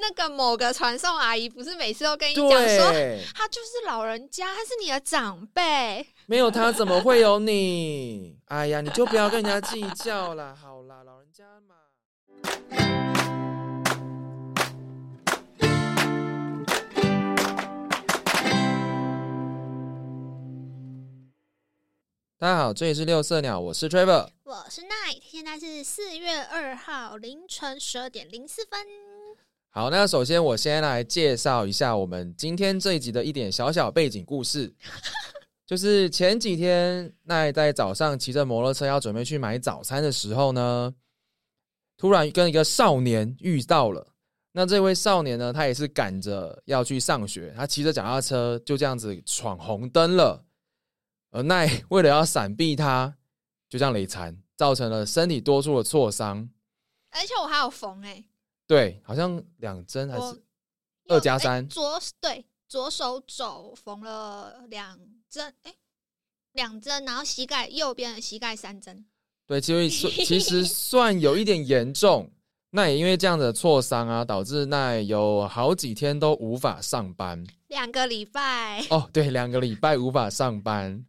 那个某个传送阿姨不是每次都跟你讲说，对，她就是老人家，她是你的长辈。没有他怎么会有你？哎呀，你就不要跟人家计较啦。好啦，老人家嘛。大家好，这里是六色鸟，我是 Trevor。我是 Night，现在是四月二号凌晨十二点零四分。好，那首先我先来介绍一下我们今天这一集的一点小小背景故事，就是前几天奈在早上骑着摩托车要准备去买早餐的时候呢，突然跟一个少年遇到了。那这位少年呢，他也是赶着要去上学，他骑着脚踏车就这样子闯红灯了，而奈为了要闪避他，就这样累残，造成了身体多处的挫伤。而且我还有缝哎、对，好像两针还是二加三哎左对左手肘缝了两针，哎、两针，然后膝盖右边的膝盖三针。对，其实算其实算有一点严重。那也因为这样的挫伤啊，导致那有好几天都无法上班。两个礼拜，哦，对，两个礼拜无法上班。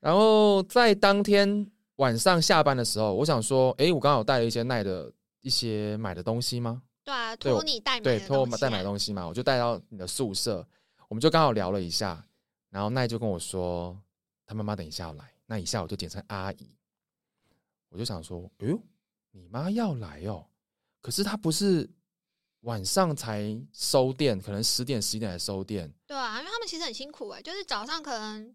然后在当天晚上下班的时候，我想说，哎，我刚好带了一些奈的一些买的东西吗？对啊，托你代买对，托我带买东西嘛，我就带到你的宿舍，我们就刚好聊了一下，然后奈就跟我说，他妈妈等一下要来，那一下我就简称阿姨，我就想说，哎呦，你妈要来哦，可是她不是晚上才收店，可能十点十一点才收店，对啊，因为他们其实很辛苦哎、就是早上可能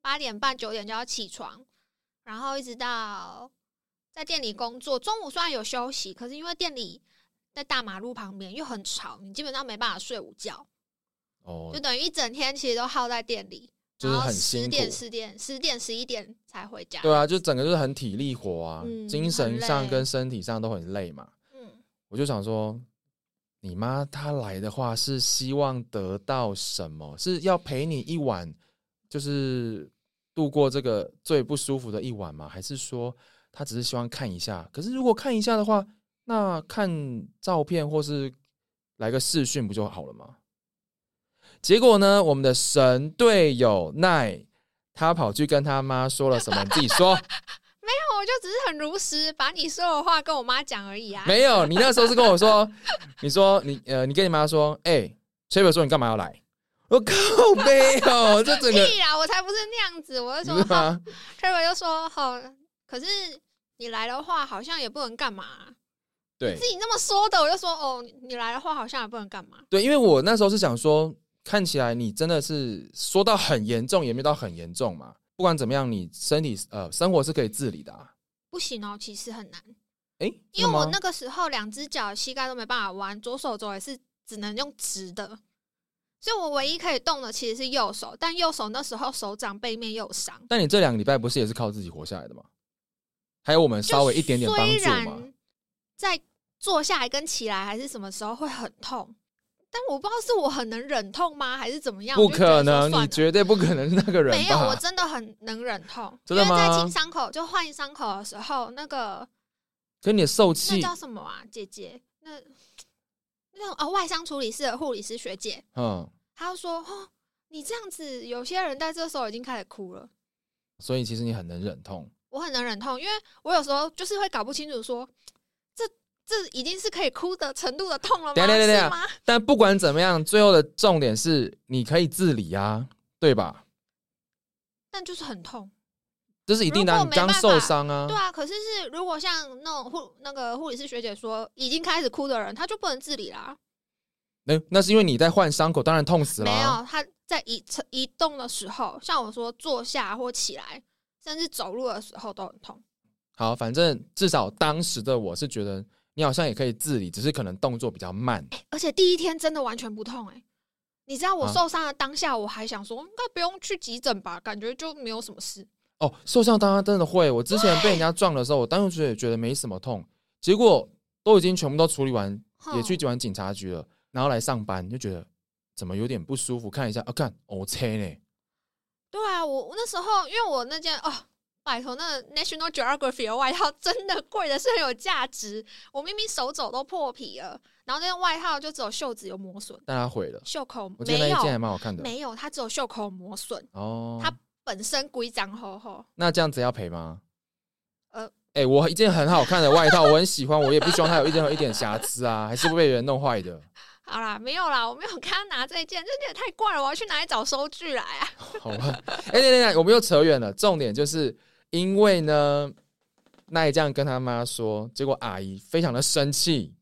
八点半九点就要起床，然后一直到在店里工作。中午虽然有休息，可是因为店里在大马路旁边又很吵，你基本上没办法睡午觉，哦就，等于一整天其实都耗在店里，就是很辛苦十点、十点、十点、十一点才回家。对啊，就整个就是很体力活啊，嗯精神上跟身体上都很累嘛。嗯，我就想说，你妈她来的话是希望得到什么？是要陪你一晚，就是度过这个最不舒服的一晚吗？还是说她只是希望看一下？可是如果看一下的话，那看照片或是来个视讯不就好了吗？结果呢，我们的神队友奈，他跑去跟他妈说了什么？你自己说。没有我就只是很如实把你说的话跟我妈讲而已啊。没有，你那时候是跟我说，你说你呃，你跟你妈说，哎、崔伟说你干嘛要来？我靠没有，这整个屁啦，我才不是那样子，我就说 不是吗？Trevor 就说：“好，可是你来的话，好像也不能干嘛。对自己那么说的，我就说：“哦，你来的话，好像也不能干嘛。对，因为我那时候是想说，看起来你真的是说到很严重，也没到很严重嘛。不管怎么样，你身体呃生活是可以自理的、啊。不行哦，其实很难，哎、因为我那那个时候两只脚膝盖都没办法弯，左手肘也是只能用直的，所以我唯一可以动的其实是右手，但右手那时候手掌背面又有伤，但你这两个礼拜不是也是靠自己活下来的吗？还有我们稍微一点点帮虽助嘛。然在坐下来跟起来还是什么时候会很痛，但我不知道是我很能忍痛吗，还是怎么样？不可能，你绝对不可能是那个人没有，我？真的很能忍痛。真的因为在吗清伤口就换伤口的时候，那个跟你的受那，叫什么啊？姐姐，那那种哦，外伤处理室的护理师学姐，嗯，她就说：“哦，你这样子，有些人在这时候已经开始哭了。所以其实你很能忍痛。我很能忍痛，因为我有时候就是会搞不清楚说，这这已经是可以哭的程度的痛了吗？等一下等一下是吗？但不管怎么样，最后的重点是你可以自理啊，对吧？但就是很痛。这是一定的你刚受伤啊对，啊，可是是如果像那种护那个护理师学姐说，已经开始哭的人，他就不能自理啦。那、那是因为你在换伤口，当然痛死了、没啊。有，他在移移动的时候，像我说坐下或起来，甚至走路的时候都很痛。好，反正至少当时的我是觉得你好像也可以自理，只是可能动作比较慢。而且第一天真的完全不痛哎、你知道我啊受伤的当下，我还想说应该不用去急诊吧，感觉就没有什么事。哦，受伤当然真的会。我之前被人家撞的时候，我当时也觉得没什么痛，结果都已经全部都处理完，也去完警察局了，然后来上班就觉得怎么有点不舒服，看一下啊，看 O C 呢，对啊，我我那时候因为我那件哦拜托，那 National Geography 的外套 真的贵的是很有价值。我明明手肘都破皮了，然后那件外套就只有袖子有磨损，但它毁了。袖口我觉得那件还有，蛮好看的。没有，它只有袖口磨损，哦，它本身规章厚厚。那这样子要赔吗？呃，哎、我一件很好看的外套，我很喜欢，我也不希望它有一点有一点瑕疵啊，还是会被人弄坏的。好啦，没有啦，我没有跟他拿这件，这件也太怪了，我要去哪里找收据来啊？好吧，哎、等等等，我们又扯远了。重点就是因为呢，奈这样跟他妈说，结果阿姨非常的生气。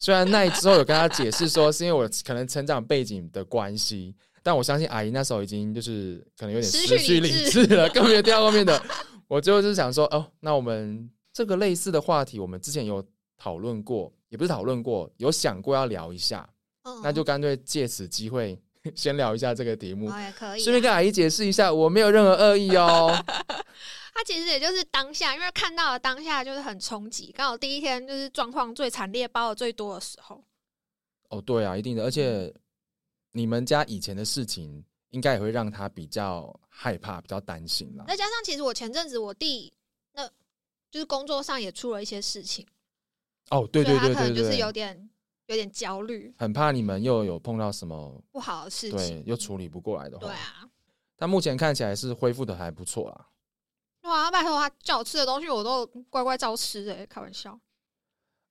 虽然奈之后有跟他解释说，是因为我可能成长背景的关系，但我相信阿姨那时候已经就是可能有点失失去去理理智了，根本没有听到后面的。我最后就是想说，哦，那我们这个类似的话题，我们之前有讨论过，也不是讨论过，有想过要聊一下，嗯，那就干脆借此机会 先聊一下这个题目。哦也可以啊。顺便跟阿姨解释一下，我没有任何恶意哦。他其实也就是当下，因为看到了当下就是很冲击，刚好第一天就是状况最惨烈、包的最多的时候。哦，对啊，一定的，而且你们家以前的事情，应该也会让他比较害怕、比较担心啦。再加上其实我前阵子我弟那就是工作上也出了一些事情，哦，对对对可能就是有，点有点焦虑，很怕你们又有碰到什么，不好的事对情，。又处理不过来的话。对啊，但目前看起来是恢复的还不错啦。哇，拜托他叫我吃的东西我都乖乖照吃哎、开玩笑。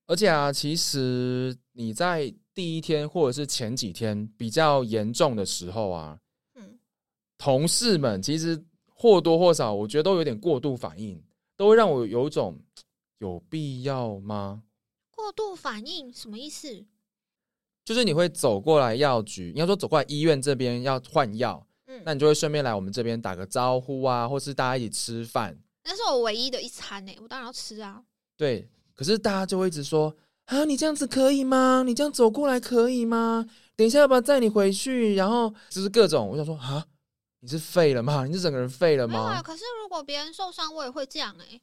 而且啊，其实你在第一天或者是前几天比较严重的时候啊，嗯，同事们其实或多或少，我觉得都有点过度反应，都会让我有一种有必要吗？过度反应什么意思？就是你会走过来药局，应该说走过来医院这边要换药，嗯，那你就会顺便来我们这边打个招呼啊，或是大家一起吃饭。那是我唯一的一餐呢、我当然要吃啊。对，可是大家就会一直说啊，你这样子可以吗？你这样走过来可以吗？等一下要不要载你回去？然后就是各种，我想说啊，你是废了吗？你是整个人废了没有啊，吗？可是如果别人受伤，我也会这样哎、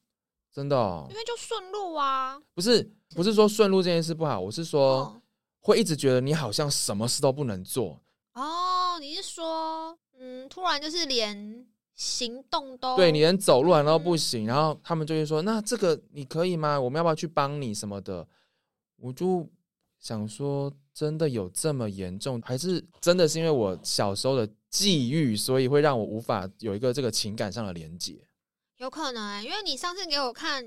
真的、哦因，为就顺路啊。不是不是说顺路这件事不好，我是说哦会一直觉得你好像什么事都不能做。哦，你是说，嗯，突然就是连行动都对你连走路然后不嗯行，然后他们就会说：“那这个你可以吗？我们要不要去帮你什么的？”我就想说，真的有这么严重，还是真的是因为我小时候的际遇，所以会让我无法有一个这个情感上的连接？有可能、欸，因为你上次给我看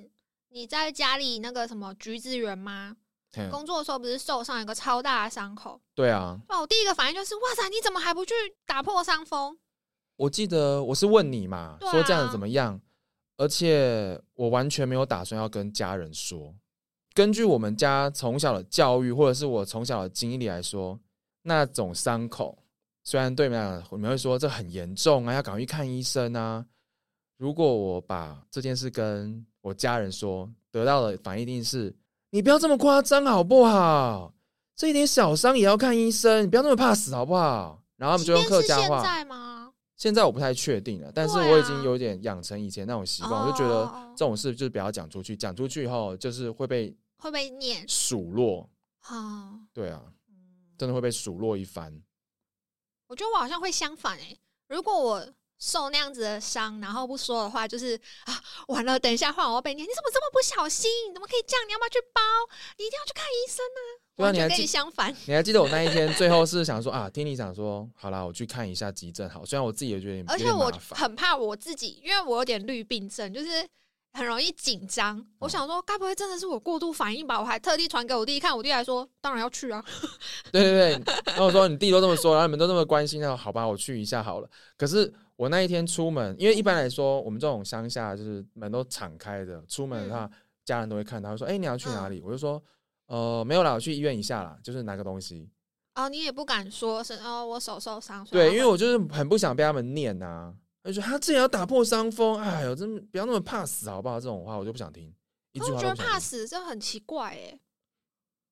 你在家里那个什么橘子园吗？嗯工作的时候不是受伤有个超大的伤口？对啊，那，我第一个反应就是，哇塞，你怎么还不去打破伤风？我记得我是问你嘛，啊说这样子怎么样？而且我完全没有打算要跟家人说。根据我们家从小的教育，或者是我从小的经历来说，那种伤口虽然对你们来讲，你们会说这很严重啊，要赶快去看医生啊。如果我把这件事跟我家人说，得到的反应一定是：你不要这么夸张好不好？这一点小伤也要看医生，你不要那么怕死好不好？然后他们就用客家话。现在吗？现在我不太确定了，但是我已经有点养成以前那种习惯，我就觉得哦这种事就是不要讲出去，讲出去以后就是会被会被念数落。啊。对啊，嗯真的会被数落一番。我觉得我好像会相反诶、如果我受那样子的伤，然后不说的话，就是啊，完了，等一下换我被念，你怎么这么不小心？你怎么可以这样？你要不要去包？你一定要去看医生啊！对啊完全跟你还记你相反。你还记得我那一天最后是想说啊，听你讲说，好啦，我去看一下急诊好。虽然我自己也觉得而且我很怕我自己，因为我有点绿病症，就是很容易紧张。我想说，该不会真的是我过度反应吧？我还特地传给我弟看，我弟还说，当然要去啊。对对对。然后我说你弟都这么说，然后你们都这么关心，那好吧，我去一下好了。可是我那一天出门，因为一般来说我们这种乡下就是门都敞开的，出门的话、家人都会看到，会说：“哎、你要去哪里？”我就说：“呃，没有啦，我去医院一下啦，就是拿个东西。哦，你也不敢说是哦，我手受伤。”对，因为我就是很不想被他们念呐、他就说他自己要打破伤风，哎呦，真的不要那么怕死好不好？这种话我就不想听，一句我觉得。怕死，这很奇怪哎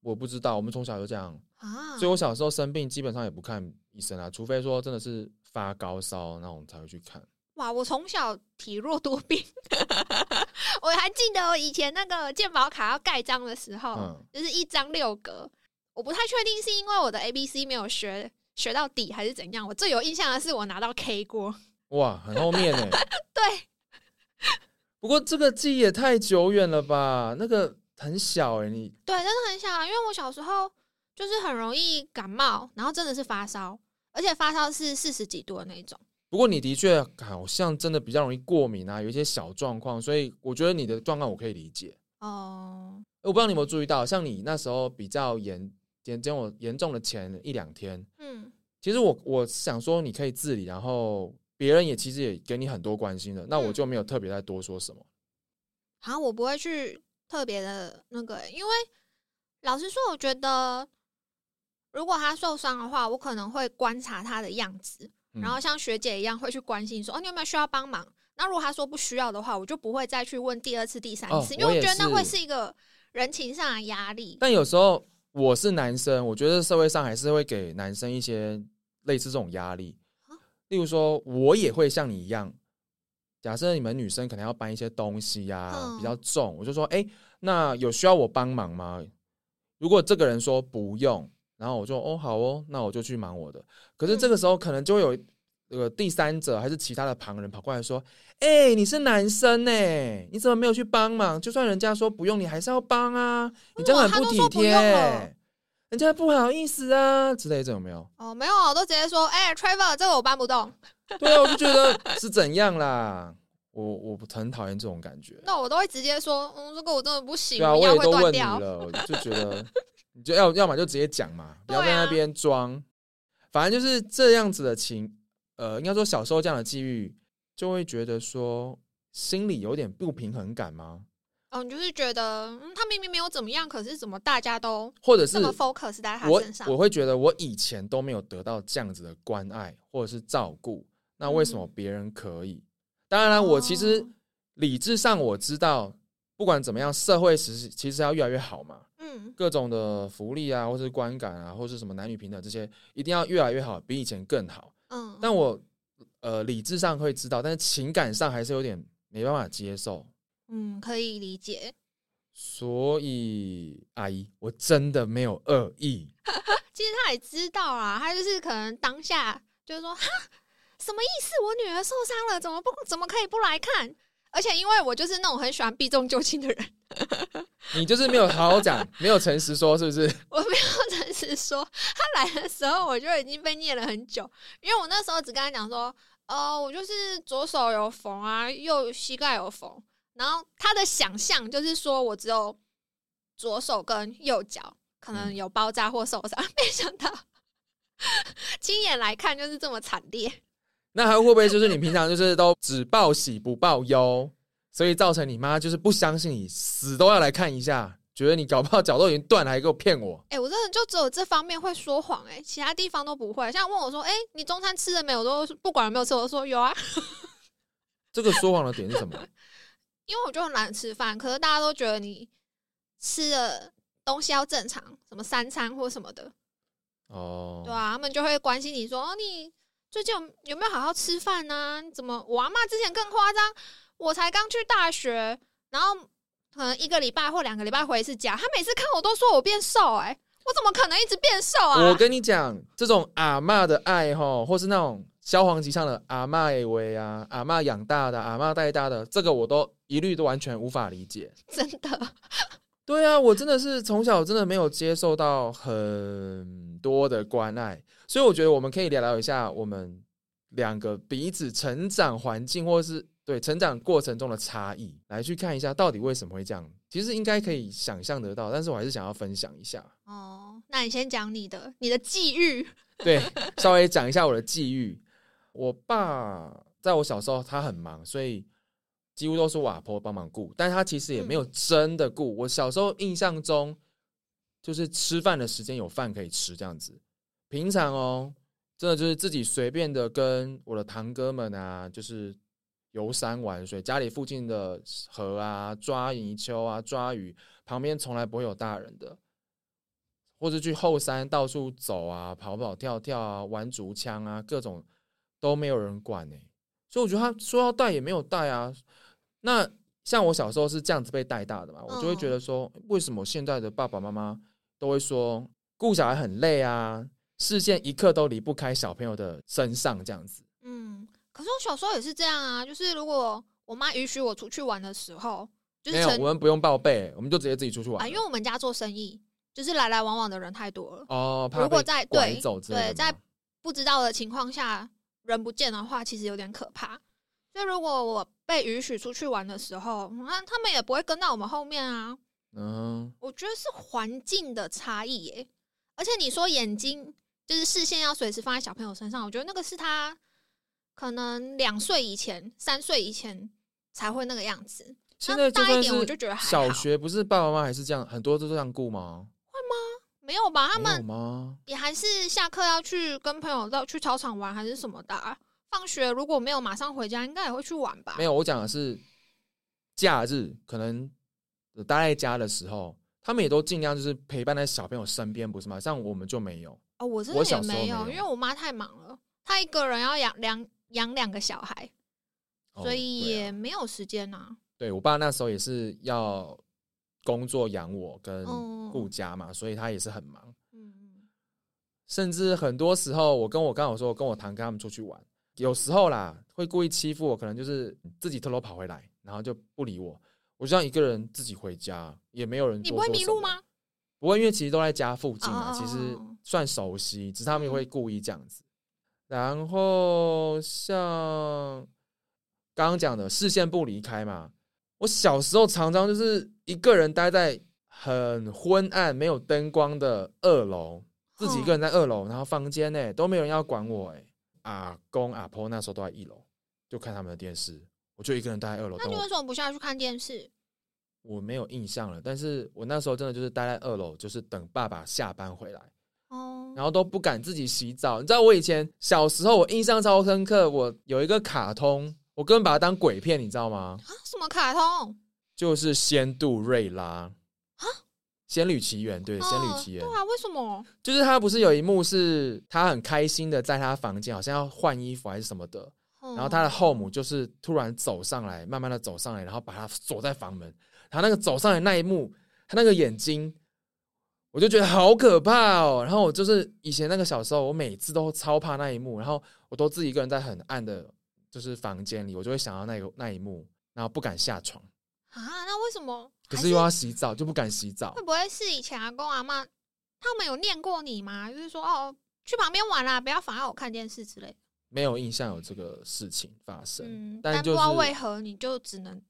我不知道，我们从小就这样，啊。所以我小时候生病基本上也不看医生啊，除非说真的是发高烧那种才会去看。哇，我从小体弱多病，我还记得我以前那个健保卡要盖章的时候，嗯就是一张六格。我不太确定是因为我的 A B C 没有学学到底，还是怎样。我最有印象的是我拿到 K 过，哇，很后面呢、对，不过这个记忆也太久远了吧？那个很小哎、你对，真的很小啊，因为我小时候就是很容易感冒，然后真的是发烧，而且发烧是四十几度的那种。不过你的确好像真的比较容易过敏啊，有一些小状况，所以我觉得你的状况我可以理解。哦，我不知道你有没有注意到，像你那时候比较严严重严重的前一两天，嗯，其实我我想说你可以自理，然后别人也其实也给你很多关心的，那我嗯就没有特别再多说什么。好像我不会去特别的那个欸、因为老实说，我觉得如果他受伤的话，我可能会观察他的样子，嗯然后像学姐一样会去关心说，哦，你有没有需要帮忙？那如果他说不需要的话，我就不会再去问第二次、第三哦次，因为我觉得那会是是一个人情上的压力。但有时候我是男生，我觉得社会上还是会给男生一些类似这种压力啊。例如说，我也会像你一样，假设你们女生可能要搬一些东西呀、嗯比较重，我就说，哎、那有需要我帮忙吗？如果这个人说不用，然后我就哦好哦，那我就去忙我的。可是这个时候可能就会有呃第三者还是其他的旁人跑过来说，哎、你是男生呢、你怎么没有去帮忙？就算人家说不用，你还是要帮啊，你这样很哇他都体贴、人家不好意思啊之类的，这有没有？哦，没有啊，我都直接说，哎、t r e v o r 这个我搬不动，对啊，我就觉得 是怎样啦，我我很讨厌这种感觉。那我都会直接说，嗯，这个我真的不行，对啊，我也都问掉。了，我就觉得你就要要么就直接讲嘛，不要在那边装。反正就是这样子的情，呃，应该说小时候这样的际遇，就会觉得说心里有点不平衡感吗？哦，你就是觉得，嗯，他明明没有怎么样，可是怎么大家都或者是 focus 在他我身上？我会觉得我以前都没有得到这样子的关爱或者是照顾，那为什么嗯别人可以？当然啦，我其实哦理智上我知道，不管怎么样，社会其实其实要越来越好嘛。嗯，各种的福利啊，或是观感啊，或是什么男女平等这些，一定要越来越好，比以前更好。嗯，但我呃理智上会知道，但是情感上还是有点没办法接受。嗯，可以理解。所以，阿姨，我真的没有恶意。其实他也知道啊，他就是可能当下就是说，哈，什么意思？我女儿受伤了，怎么不怎么可以不来看？而且因为我就是那种很喜欢避重就轻的人，你就是没有好好讲，没有诚实说，是不是？我没有诚实说，他来的时候我就已经被念了很久，因为我那时候只跟他讲说，哦，我就是左手有缝啊，右膝盖有缝，然后他的想象就是说我只有左手跟右脚可能嗯有包扎或受伤，没想到 亲眼来看就是这么惨烈。那还会不会就是你平常就是都只报喜不报忧，所以造成你妈就是不相信你，死都要来看一下，觉得你搞不好脚都已经断了，还给我骗我？哎、我真的就只有这方面会说谎，哎，其他地方都不会。像问我说，哎、你中餐吃了没有？我都不管有没有吃，我都说有啊，这个说谎的点是什么？因为我就很懒吃饭。可是大家都觉得你吃的东西要正常，什么三餐或什么的，哦，对啊，他们就会关心你说，哦，你最近有有没有好好吃饭呢、你怎么？我阿妈之前更夸张，我才刚去大学，然后可能一个礼拜或两个礼拜回一次家，她每次看我都说我变瘦、哎，我怎么可能一直变瘦啊？我跟你讲，这种阿嬷的爱哈，或是那种萧煌奇唱的阿嬷的为啊，阿嬷养大的，阿嬷带大的，这个我都一律都完全无法理解。真的，对啊，我真的是从小真的没有接受到很多的关爱，所以我觉得我们可以聊聊一下我们两个彼此成长环境，或是对成长过程中的差异，来去看一下到底为什么会这样。其实应该可以想象得到，但是我还是想要分享一下。哦，那你先讲你的，你的际遇。对，稍微讲一下我的际遇。我爸在我小时候他很忙，所以几乎都是我阿婆帮忙顾，但他其实也没有真的顾。我小时候印象中，就是吃饭的时间有饭可以吃这样子。平常哦，真的就是自己随便的跟我的堂哥们啊，就是游山玩水，家里附近的河啊抓泥鳅啊抓鱼，旁边从来不会有大人的。或者去后山到处走啊，跑跑跳跳啊，玩竹枪啊，各种都没有人管呢、所以我觉得他说要带也没有带啊。那像我小时候是这样子被带大的嘛，我就会觉得说，为什么现在的爸爸妈妈都会说顾小孩很累啊，视线一刻都离不开小朋友的身上这样子。嗯，可是我小时候也是这样啊，就是如果我妈允许我出去玩的时候，就是没有，我们不用报备，我们就直接自己出去玩啊，因为我们家做生意，就是来来往往的人太多了。哦，怕如果在对对，在不知道的情况下人不见的话，其实有点可怕。所以如果我被允许出去玩的时候，那他们也不会跟到我们后面啊。嗯，我觉得是环境的差异耶。而且你说眼睛就是视线要随时放在小朋友身上，我觉得那个是他可能两岁以前、三岁以前才会那个样子。现在大一点我就觉得还好小学不是爸爸妈妈还是这样，很多都这样顾吗？会吗没有吧？他们吗？也还是下课要去跟朋友到去操场玩，还是什么的啊、放学如果没有马上回家，应该也会去玩吧？没有，我讲的是假日，可能待在家的时候，他们也都尽量就是陪伴在小朋友身边，不是吗？像我们就没有。哦，我真的也没有，因为我妈太忙了，她一个人要养两养两个小孩，哦所以也没有时间呐、对我爸那时候也是要工作养我跟嗯顾家嘛，所以他也是很忙。嗯嗯，甚至很多时候，我跟我刚好说，我跟我堂哥他们出去玩，有时候啦会故意欺负我，可能就是自己偷偷跑回来，然后就不理我，我就这样一个人自己回家，也没有人。你不会迷路？吗？不会，因为其实都在家附近啊，哦其实算熟悉，只是他们嗯会故意这样子。然后像刚刚讲的视线不离开嘛，我小时候常常就是一个人待在很昏暗、没有灯光的二楼，自己一个人在二楼，然后房间呢都没有人要管我，哎，阿公阿婆那时候都在一楼，就看他们的电视，我就一个人待在二楼。那你为什么不下去看电视？我没有印象了，但是我那时候真的就是待在二楼，就是等爸爸下班回来。哦，然后都不敢自己洗澡。你知道我以前小时候，我印象超深刻，我有一个卡通，我根本把它当鬼片，你知道吗？啊，什么卡通？就是《仙杜瑞拉》啊，《仙女奇缘》对，《仙女奇缘》嗯对啊，为什么？就是他不是有一幕是他很开心的在他房间，好像要换衣服还是什么的，然然后他的后母就是突然走上来，慢慢的走上来，然后把他锁在房门。然后那个走上来那一幕，他那个眼睛，我就觉得好可怕哦。然后我就是以前那个小时候，我每次都超怕那一幕，然后我都自己一个人在很暗的，就是房间里，我就会想到那个那一幕，然后不敢下床，啊，那为什么？可是又要洗澡，就不敢洗澡会。不会是以前阿公阿妈他们有念过你吗？就是说哦，去旁边玩啦，不要妨碍我看电视之类的。没有印象有这个事情发生。嗯，但就是不知道为何你就只能在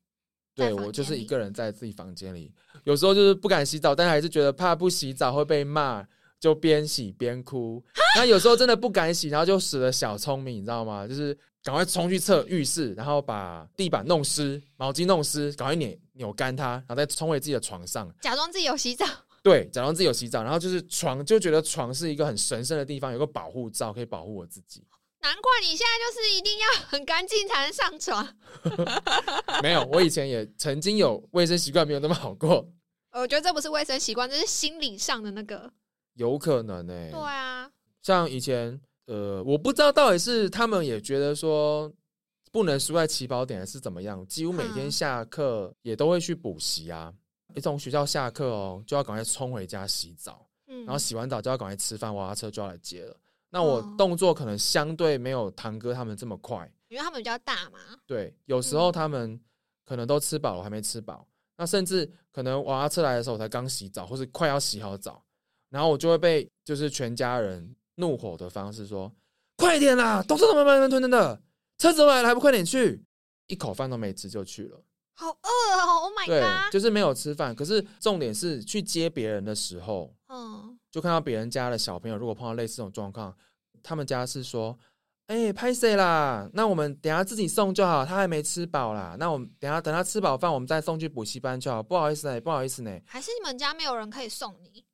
对我就是一个人在自己房间里，有时候就是不敢洗澡，但还是觉得怕不洗澡会被骂，就边洗边哭。那有时候真的不敢洗，然后就使了小聪明，你知道吗？就是赶快冲去厕浴室，然后把地板弄湿，毛巾弄湿，赶快扭扭干它，然后再冲回自己的床上。假装自己有洗澡。对，假装自己有洗澡，然后就是床就觉得床是一个很神圣的地方，有个保护罩可以保护我自己。难怪你现在就是一定要很干净才能上床。没有，我以前也曾经有卫生习惯没有那么好过，我觉得这不是卫生习惯，这是心理上的那个。有可能呢、对啊，像以前，呃，我不知道到底是他们也觉得说不能输在起跑点，还是怎么样，几乎每天嗯下课也都会去补习啊。一从学校下课哦，就要赶快冲回家洗澡，嗯，然后洗完澡就要赶快吃饭，娃娃车就要来接了。那我哦动作可能相对没有堂哥他们这么快，因为他们比较大嘛。对，有时候嗯他们可能都吃饱了，我还没吃饱，那甚至可能娃娃车来的时候我才刚洗澡，或是快要洗好澡，然后我就会被就是全家人怒吼的方式说：“快点啦，都是怎么慢慢吞吞的，车子来了还不快点去！”一口饭都没吃就去了，好饿哦！Oh my，god！就是没有吃饭。可是重点是去接别人的时候，嗯，就看到别人家的小朋友，如果碰到类似这种状况，他们家是说：“哎、拍谁啦？那我们等下自己送就好，他还没吃饱啦。那我们等下等他吃饱饭，我们再送去补习班就好。不好意思呢，不好意思呢。还是你们家没有人可以送你？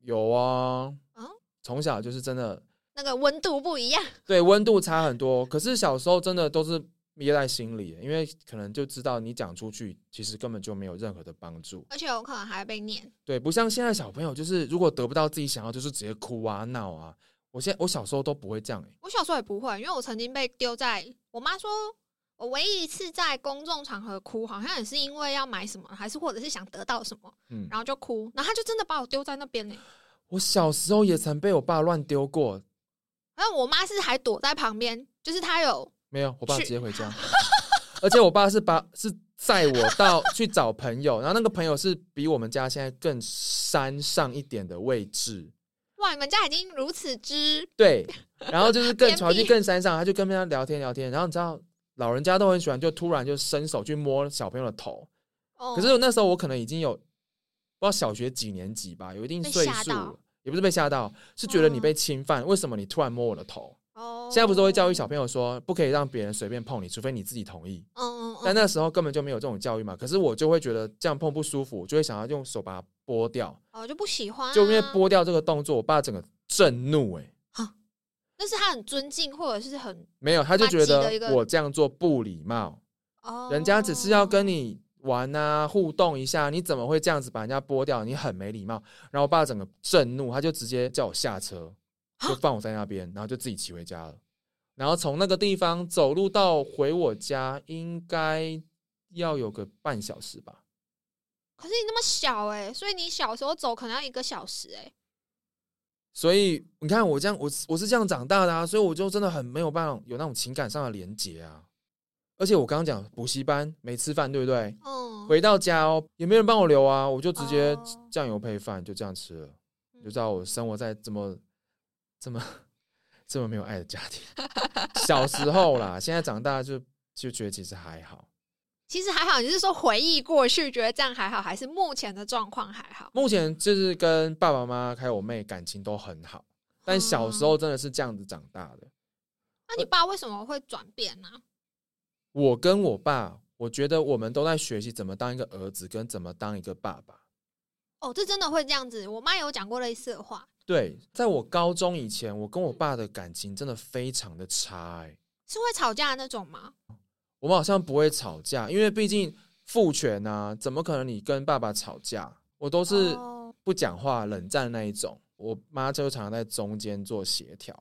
有啊，嗯从小就是真的那个温度不一样。对温度差很多，可是小时候真的都是憋在心里，因为可能就知道你讲出去，其实根本就没有任何的帮助。而且有可能还会被念。对，不像现在小朋友，就是如果得不到自己想要，就是直接哭啊闹啊。我现在我小时候都不会这样、欸，我小时候也不会，因为我曾经被丢在我妈说，我唯一一次在公众场合哭，好像也是因为要买什么，还是或者是想得到什么，嗯，然后就哭，然后他就真的把我丢在那边呢。我小时候也曾被我爸乱丢过，然后我妈是还躲在旁边，就是她有没有，我爸直接回家。而且我爸是把是载我到去找朋友，然后那个朋友是比我们家现在更山上一点的位置，哇，你们家已经如此之对，然后就是 更朝去更山上，他就跟人家聊天聊天，然后你知道老人家都很喜欢，就突然就伸手去摸小朋友的头，哦，可是那时候我可能已经有不知道小学几年级吧，有一定被岁数也不是被吓到，是觉得你嗯被侵犯，为什么你突然摸我的头？哦，现在不是都会教育小朋友说，不可以让别人随便碰你，除非你自己同意。嗯嗯嗯，但那时候根本就没有这种教育嘛。可是我就会觉得这样碰不舒服，我就会想要用手把它剥掉。哦就不喜欢啊，就因为剥掉这个动作，我爸整个震怒、欸，那是他很尊敬或者是很没有，他就觉得我这样做不礼貌，哦，人家只是要跟你玩啊，互动一下，你怎么会这样子把人家剥掉？你很没礼貌。然后我爸整个震怒，他就直接叫我下车，就放我在那边，然后就自己骑回家了。然后从那个地方走路到回我家，应该要有个半小时吧。可是你那么小哎、所以你小时候走可能要一个小时哎、所以你看我这样，我我是这样长大的啊，所以我就真的很没有办法有那种情感上的连结啊。而且我刚刚讲补习班没吃饭，对不对？嗯，回到家哦，也没人帮我留啊，我就直接哦酱油配饭就这样吃了。就知道我生活在这么这么这么没有爱的家庭。小时候啦，现在长大就就觉得其实还好。其实还好，你是说回忆过去觉得这样还好，还是目前的状况还好？目前就是跟爸爸妈妈还有我妹感情都很好，但小时候真的是这样子长大的。那你爸为什么会转变呢、我跟我爸，我觉得我们都在学习怎么当一个儿子，跟怎么当一个爸爸。哦，这真的会这样子。我妈有讲过类似的话，对，在我高中以前，我跟我爸的感情真的非常的差、欸，是会吵架的那种吗？我们好像不会吵架，因为毕竟父权啊，怎么可能你跟爸爸吵架？我都是哦不讲话、冷战那一种。我妈就常常在中间做协调。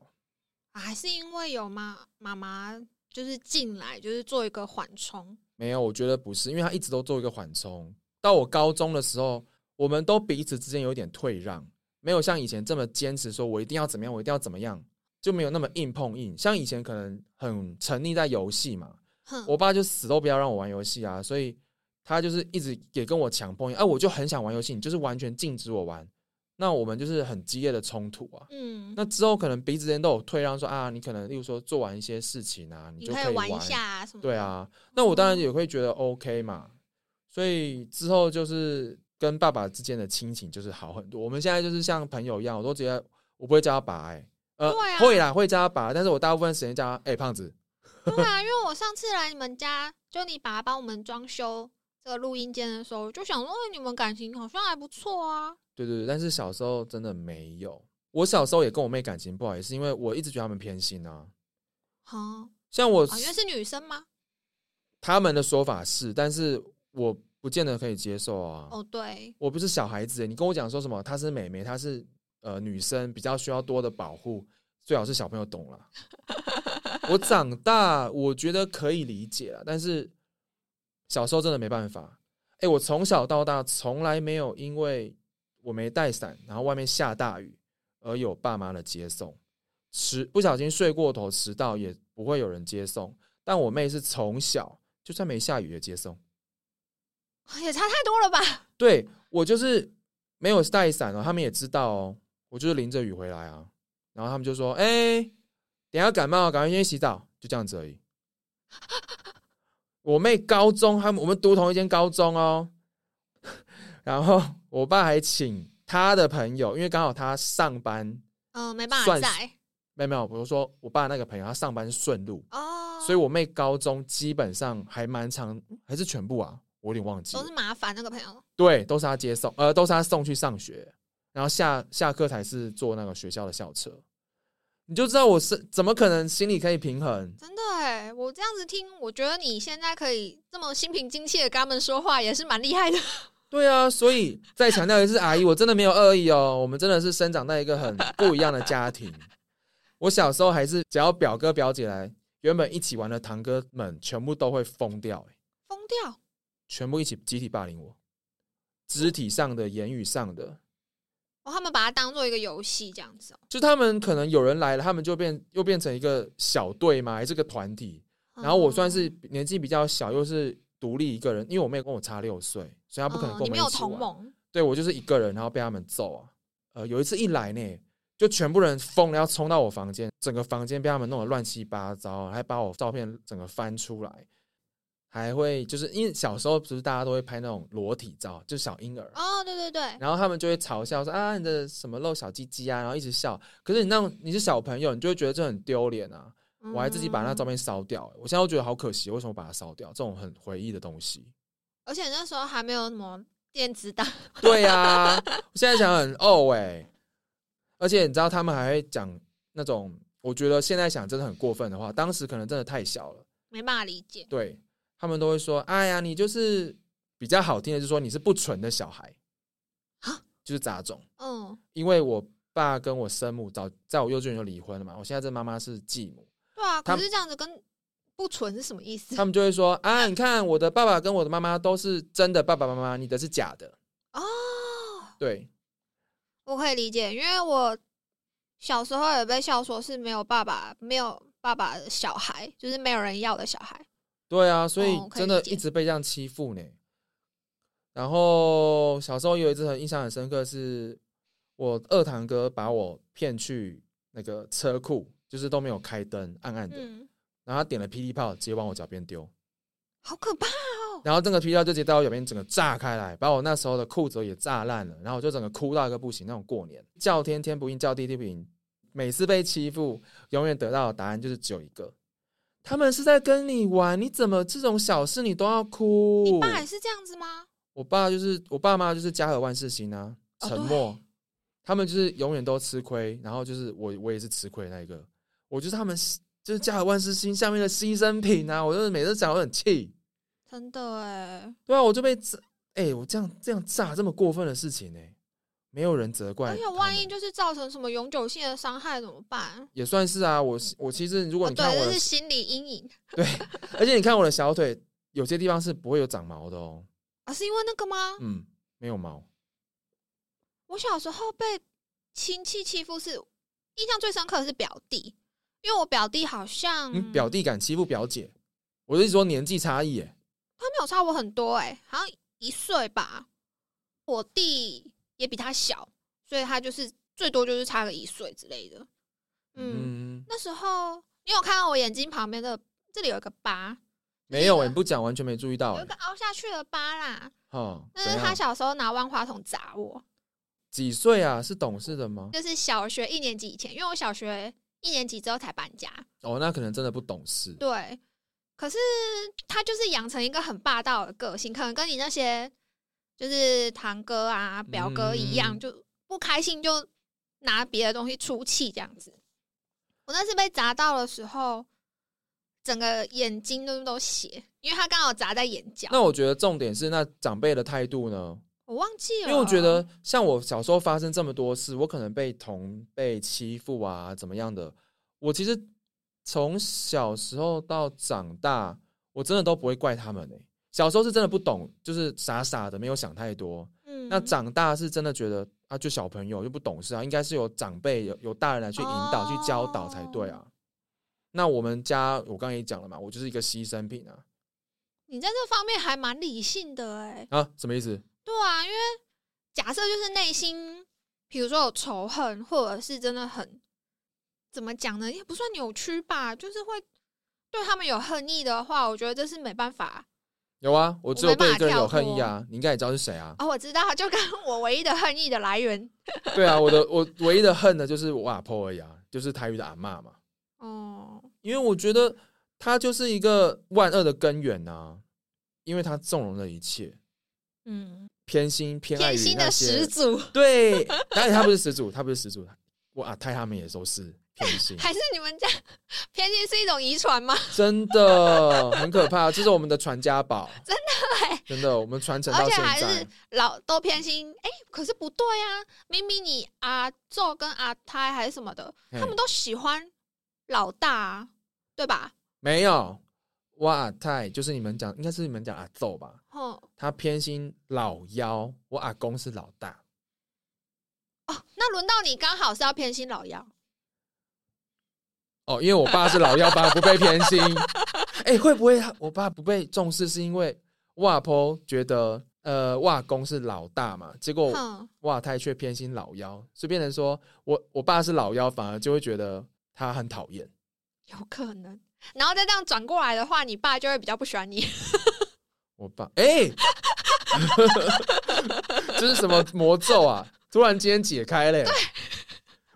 啊还是因为有妈妈妈就是进来，就是做一个缓冲。没有，我觉得不是，因为她一直都做一个缓冲。到我高中的时候，我们都彼此之间有点退让，没有像以前这么坚持，说我一定要怎么样，我一定要怎么样，就没有那么硬碰硬。像以前可能很沉溺在游戏嘛，我爸就死都不要让我玩游戏啊，所以他就是一直也跟我强碰硬。哎、我就很想玩游戏，你就是完全禁止我玩，那我们就是很激烈的冲突啊。嗯，那之后可能彼此之间都有退让说啊，你可能例如说做完一些事情啊，你就可以玩一下啊什么的。对啊，那我当然也会觉得 OK 嘛。所以之后就是跟爸爸之间的亲情就是好很多。我们现在就是像朋友一样，我都觉得我不会叫他爸哎、呃，啊会啦，会叫他爸，但是我大部分时间叫他哎、胖子。对啊，因为我上次来你们家，就你爸帮我们装修这个录音间的时候，就想说，哦，你们感情好像还不错啊。对对对，但是小时候真的没有。我小时候也跟我妹感情不好，也是因为我一直觉得他们偏心啊。好，像我啊，因为是女生吗？他们的说法是，但是我不见得可以接受啊。哦，对，我不是小孩子欸，你跟我讲说什么？她是妹妹，她是呃女生，比较需要多的保护，最好是小朋友懂了。我长大，我觉得可以理解了，但是小时候真的没办法。哎、我从小到大从来没有因为我没带伞，然后外面下大雨而有爸妈的接送。迟不小心睡过头迟到也不会有人接送，但我妹是从小就算没下雨也接送。也差太多了吧？对我就是没有带伞哦，他们也知道哦，我就是淋着雨回来啊，然后他们就说：“哎、等下感冒，赶快先去洗澡。”就这样子而已。我妹高中，他们我们读同一间高中哦，然后我爸还请他的朋友，因为刚好他上班，嗯、没办法在没有没有，比如说我爸那个朋友他上班顺路，哦，所以我妹高中基本上还蛮长，还是全部啊，我有点忘记了都是麻烦那个朋友。对，都是他接送，呃，都是他送去上学，然后下下课才是坐那个学校的校车。你就知道我是怎么可能心里可以平衡？真的哎，我这样子听，我觉得你现在可以这么心平气和的跟他们说话，也是蛮厉害的。对啊，所以再强调一次，阿姨，我真的没有恶意哦，我们真的是生长在一个很不一样的家庭。我小时候还是只要表哥表姐来，原本一起玩的堂哥们全部都会疯掉、欸疯掉，全部一起集体霸凌我，肢体上的、言语上的，哦，他们把它当做一个游戏这样子哦。就他们可能有人来了，他们就变又变成一个小队嘛？还是个团体？然后我算是哦年纪比较小，又是独立一个人，因为我妹跟我差六岁，所以她不可能跟我嗯你没有。同盟，对我就是一个人，然后被他们揍啊。呃，有一次一来呢，就全部人疯了，要冲到我房间，整个房间被他们弄得乱七八糟，还把我照片整个翻出来，还会就是因为小时候不是大家都会拍那种裸体照，就小婴儿，哦，对对对，然后他们就会嘲笑说啊你的什么露小鸡鸡啊，然后一直笑。可是你那种你是小朋友，你就会觉得这很丢脸啊。我还自己把那照片，烧掉、欸我现在都觉得好可惜，为什么把它烧掉？这种很回忆的东西。而且那时候还没有什么电子档，对呀、我现在想很哦哎、而且你知道他们还会讲那种，我觉得现在想真的很过分的话，当时可能真的太小了，没办法理解。对他们都会说，哎呀，你就是比较好听的，就是说你是不纯的小孩啊，就是杂种。嗯，因为我爸跟我生母早在我幼稚园就离婚了嘛，我现在这妈妈是继母，对啊，可是这样子跟不纯是什么意思？他们就会说啊，你看我的爸爸跟我的妈妈都是真的爸爸妈妈，你的是假的，哦，对，我可以理解，因为我小时候也被笑说是没有爸爸、没有爸爸的小孩，就是没有人要的小孩。对啊，所以真的一直被这样欺负呢。然后小时候有一次很印象很深刻，是我二堂哥把我骗去那个车库，就是都没有开灯，暗暗的，嗯，然后他点了霹雳炮，直接往我脚边丢，好可怕哦！然后这个霹雳炮就直接到我脚边整个炸开来，把我那时候的裤子也炸烂了，然后我就整个哭到一个不行，那种过年叫天天不应，叫地地不应，每次被欺负，永远得到的答案就是只有一个。他们是在跟你玩，你怎么这种小事你都要哭？你爸也是这样子吗？我爸就是我爸妈就是家和万事兴啊，哦沉默，他们就是永远都吃亏，然后就是我我也是吃亏那一个，我就是他们就是家和万事兴下面的牺牲品啊，我就是每次讲我很气，真的哎，对啊，我就被炸，哎、我这样这样炸这么过分的事情呢、没有人责怪而且万一就是造成什么永久性的伤害怎么办？也算是啊，我我其实如果你看，我的，这是心理阴影对，而且你看我的小腿，有些地方是不会有长毛的哦，啊，是因为那个吗？嗯，没有毛，我小时候被亲戚欺负是印象最深刻的是表弟，因为我表弟好像你表弟敢欺负表姐，我是说年纪差异，哎，他没有差我很多哎、好像一岁吧。我弟也比他小，所以他就是最多就是差个一岁之类的。嗯，嗯，那时候你有看到我眼睛旁边的这里有一个疤，没有、你不讲完全没注意到、欸有一，个凹下去的疤啦。哦，那是他？小时候拿万花筒砸我，几岁啊？是懂事的吗？就是小学一年级以前，因为我小学一年级之后才搬家。哦，那可能真的不懂事。对，可是他就是养成一个很霸道的个性，可能跟你那些就是堂哥啊、表哥一样，嗯就不开心就拿别的东西出气这样子。我那次被砸到的时候，整个眼睛都都血，因为他刚好砸在眼角。那我觉得重点是那长辈的态度呢，我忘记了，因为我觉得像我小时候发生这么多事，我可能被同辈欺负啊，怎么样的，我其实从小时候到长大，我真的都不会怪他们诶、小时候是真的不懂，就是傻傻的，没有想太多。嗯，那长大是真的觉得啊，就小朋友就不懂事啊，应该是有长辈有有大人来去引导、哦去教导才对啊。那我们家我刚刚也讲了嘛，我就是一个牺牲品啊你在这方面还蛮理性的哎、啊，什么意思？对啊，因为假设就是内心，比如说有仇恨，或者是真的很怎么讲呢，也不算扭曲吧，就是会对他们有恨意的话，我觉得这是没办法。有啊，我只有对一个人有恨意啊，你应该也知道是谁啊？哦，我知道，就跟我唯一的恨意的来源。对啊，我的我唯一的恨的就是我阿婆而已啊，就是台语的阿嬷嘛，哦，因为我觉得他就是一个万恶的根源啊，因为他纵容了一切，嗯，偏心偏爱于偏心的那些始祖，对，当然他不是始祖，他不是始祖，我阿太他们也都是偏心，还是你们家偏心是一种遗传吗？真的很可怕，这是我们的传家宝，真的欸真的，我们传承而到现且还是在。老都偏心，哎、可是不对啊！明明你阿宙跟阿胎还是什么的，他们都喜欢老大、啊，对吧？没有，我阿泰就是你们讲，应该是你们讲阿奏吧，哦，他偏心老幺，我阿公是老大，哦，那轮到你刚好是要偏心老幺，哦，因为我爸是老幺，爸不被偏心。哎、会不会他我爸不被重视，是因为外婆觉得呃外公是老大嘛，结果哼，外太却偏心老幺，所以变成说我我爸是老幺，反而就会觉得他很讨厌。有可能。然后再这样转过来的话，你爸就会比较不喜欢你。我爸哎，这是什么魔咒啊？突然间解开嘞。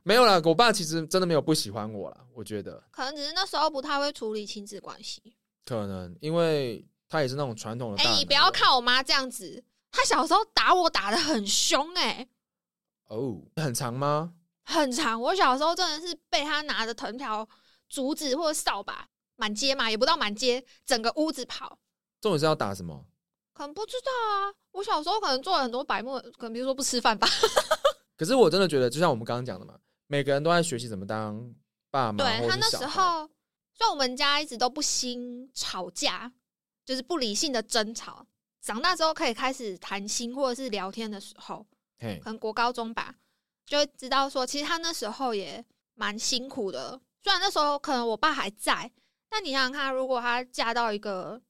没有啦，我爸其实真的没有不喜欢我啦，我觉得可能只是那时候不太会处理亲子关系。可能因为他也是那种传统的哎。你不要看我妈这样子，她小时候打我打的很凶、哎，哦，很长吗？很长。我小时候真的是被他拿着藤条、竹子或者扫把满街嘛，也不到满街，整个屋子跑。重点是要打什么？可能不知道啊，我小时候可能做了很多白目，可能比如说不吃饭吧。可是我真的觉得，就像我们刚刚讲的嘛，每个人都在学习怎么当爸妈。对他那时候，虽然我们家一直都不兴吵架，就是不理性的争吵。长大之后可以开始谈心或者是聊天的时候，嘿可，能国高中吧，就会知道说，其实他那时候也蛮辛苦的。虽然那时候可能我爸还在，但你想想看，如果他嫁到一个，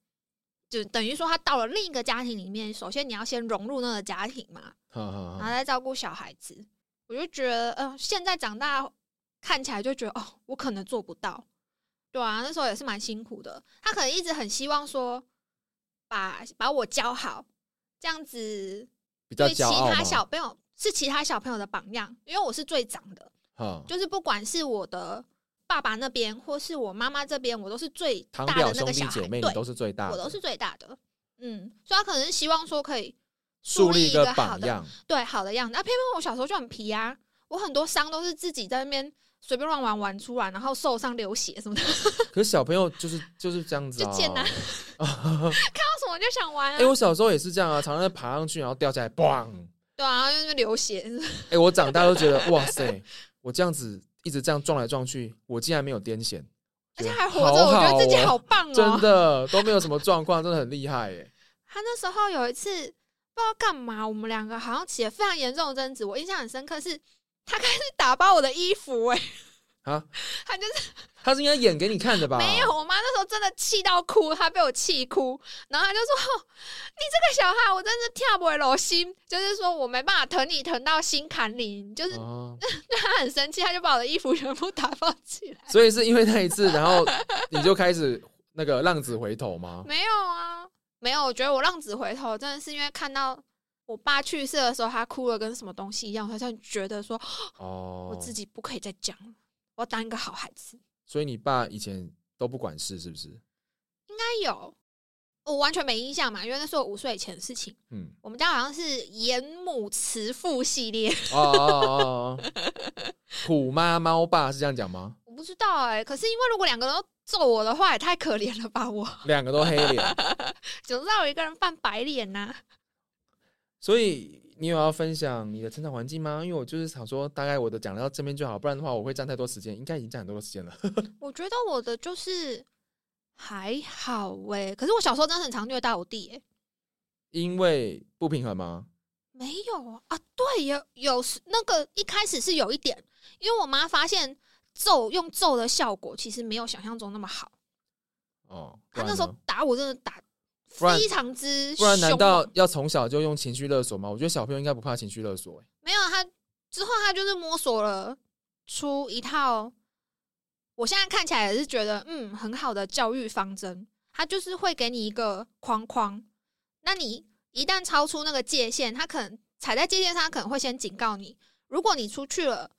就等于说他到了另一个家庭里面，首先你要先融入那个家庭嘛，好好然后好，再照顾小孩子。我就觉得，呃，现在长大看起来就觉得，哦，我可能做不到。对啊，那时候也是蛮辛苦的。他可能一直很希望说，把把我教好，这样子比较对其他。小朋友是其他小朋友的榜样，因为我是最长的，哈，就是不管是我的爸爸那边或是我妈妈这边，我都是最大的那个小孩，对，都是最大的，我都是最大的。嗯，所以他可能是希望说可以树立一个榜样。对好的样子。那、偏偏我小时候就很皮啊，我很多伤都是自己在那边随便乱玩玩出来，然后受伤流血什么的，可是小朋友就是就是这样子啊。就贱啊 看到什么就想玩啊。哎、我小时候也是这样啊，常常爬上去，然后掉下来，嘣！对啊，然后就是流血。哎、我长大都觉得，哇塞，我这样子一直这样撞来撞去，我竟然没有癫痫，而且还活着，我觉得自己好棒哦！真的都没有什么状况，真的很厉害耶。他那时候有一次不知道干嘛，我们两个好像起了非常严重的争执。我印象很深刻是，他开始打包我的衣服、欸，啊，他就是他是应该演给你看的吧？没有。我妈那时候真的气到哭，她被我气哭，然后她就说：“哦你这个小孩，我真是跳不回楼心，就是说我没办法疼你疼到心坎里，就是哦，对她很生气，她就把我的衣服全部打包起来。所以是因为那一次，然后你就开始那个浪子回头吗？没有啊，没有。我觉得我浪子回头，真的是因为看到我爸去世的时候，他哭了跟什么东西一样，好像觉得说，哦，我自己不可以再讲了，我要当一个好孩子。所以你爸以前都不管事，是不是？应该有，我完全没印象嘛，因为那是我五岁以前的事情。嗯，我们家好像是严母慈父系列，哦哦哦哦，哦 虎妈猫爸是这样讲吗？我不知道哎、可是因为如果两个人都揍我的话，也太可怜了吧我，两个都黑脸，总是要有一个人扮白脸呐、所以你有要分享你的成长环境吗？因为我就是想说，大概我的讲到这边就好，不然的话我会占太多时间，应该已经占很多时间了。我觉得我的就是还好哎、可是我小时候真的很常虐待我弟哎、因为不平衡吗？没有啊啊，对，有有时那个一开始是有一点，因为我妈发现揍用揍的效果其实没有想象中那么好，哦，他那时候打我真的打非常之不然难道要从小就用情绪勒索吗？我觉得小朋友应该不怕情绪勒索、欸。没有他之后他就是摸索了出一套，我现在看起来也是觉得嗯很好的教育方针，他就是会给你一个框框，那你一旦超出那个界限，他可能踩在界限上，他可能会先警告你，如果你出去了，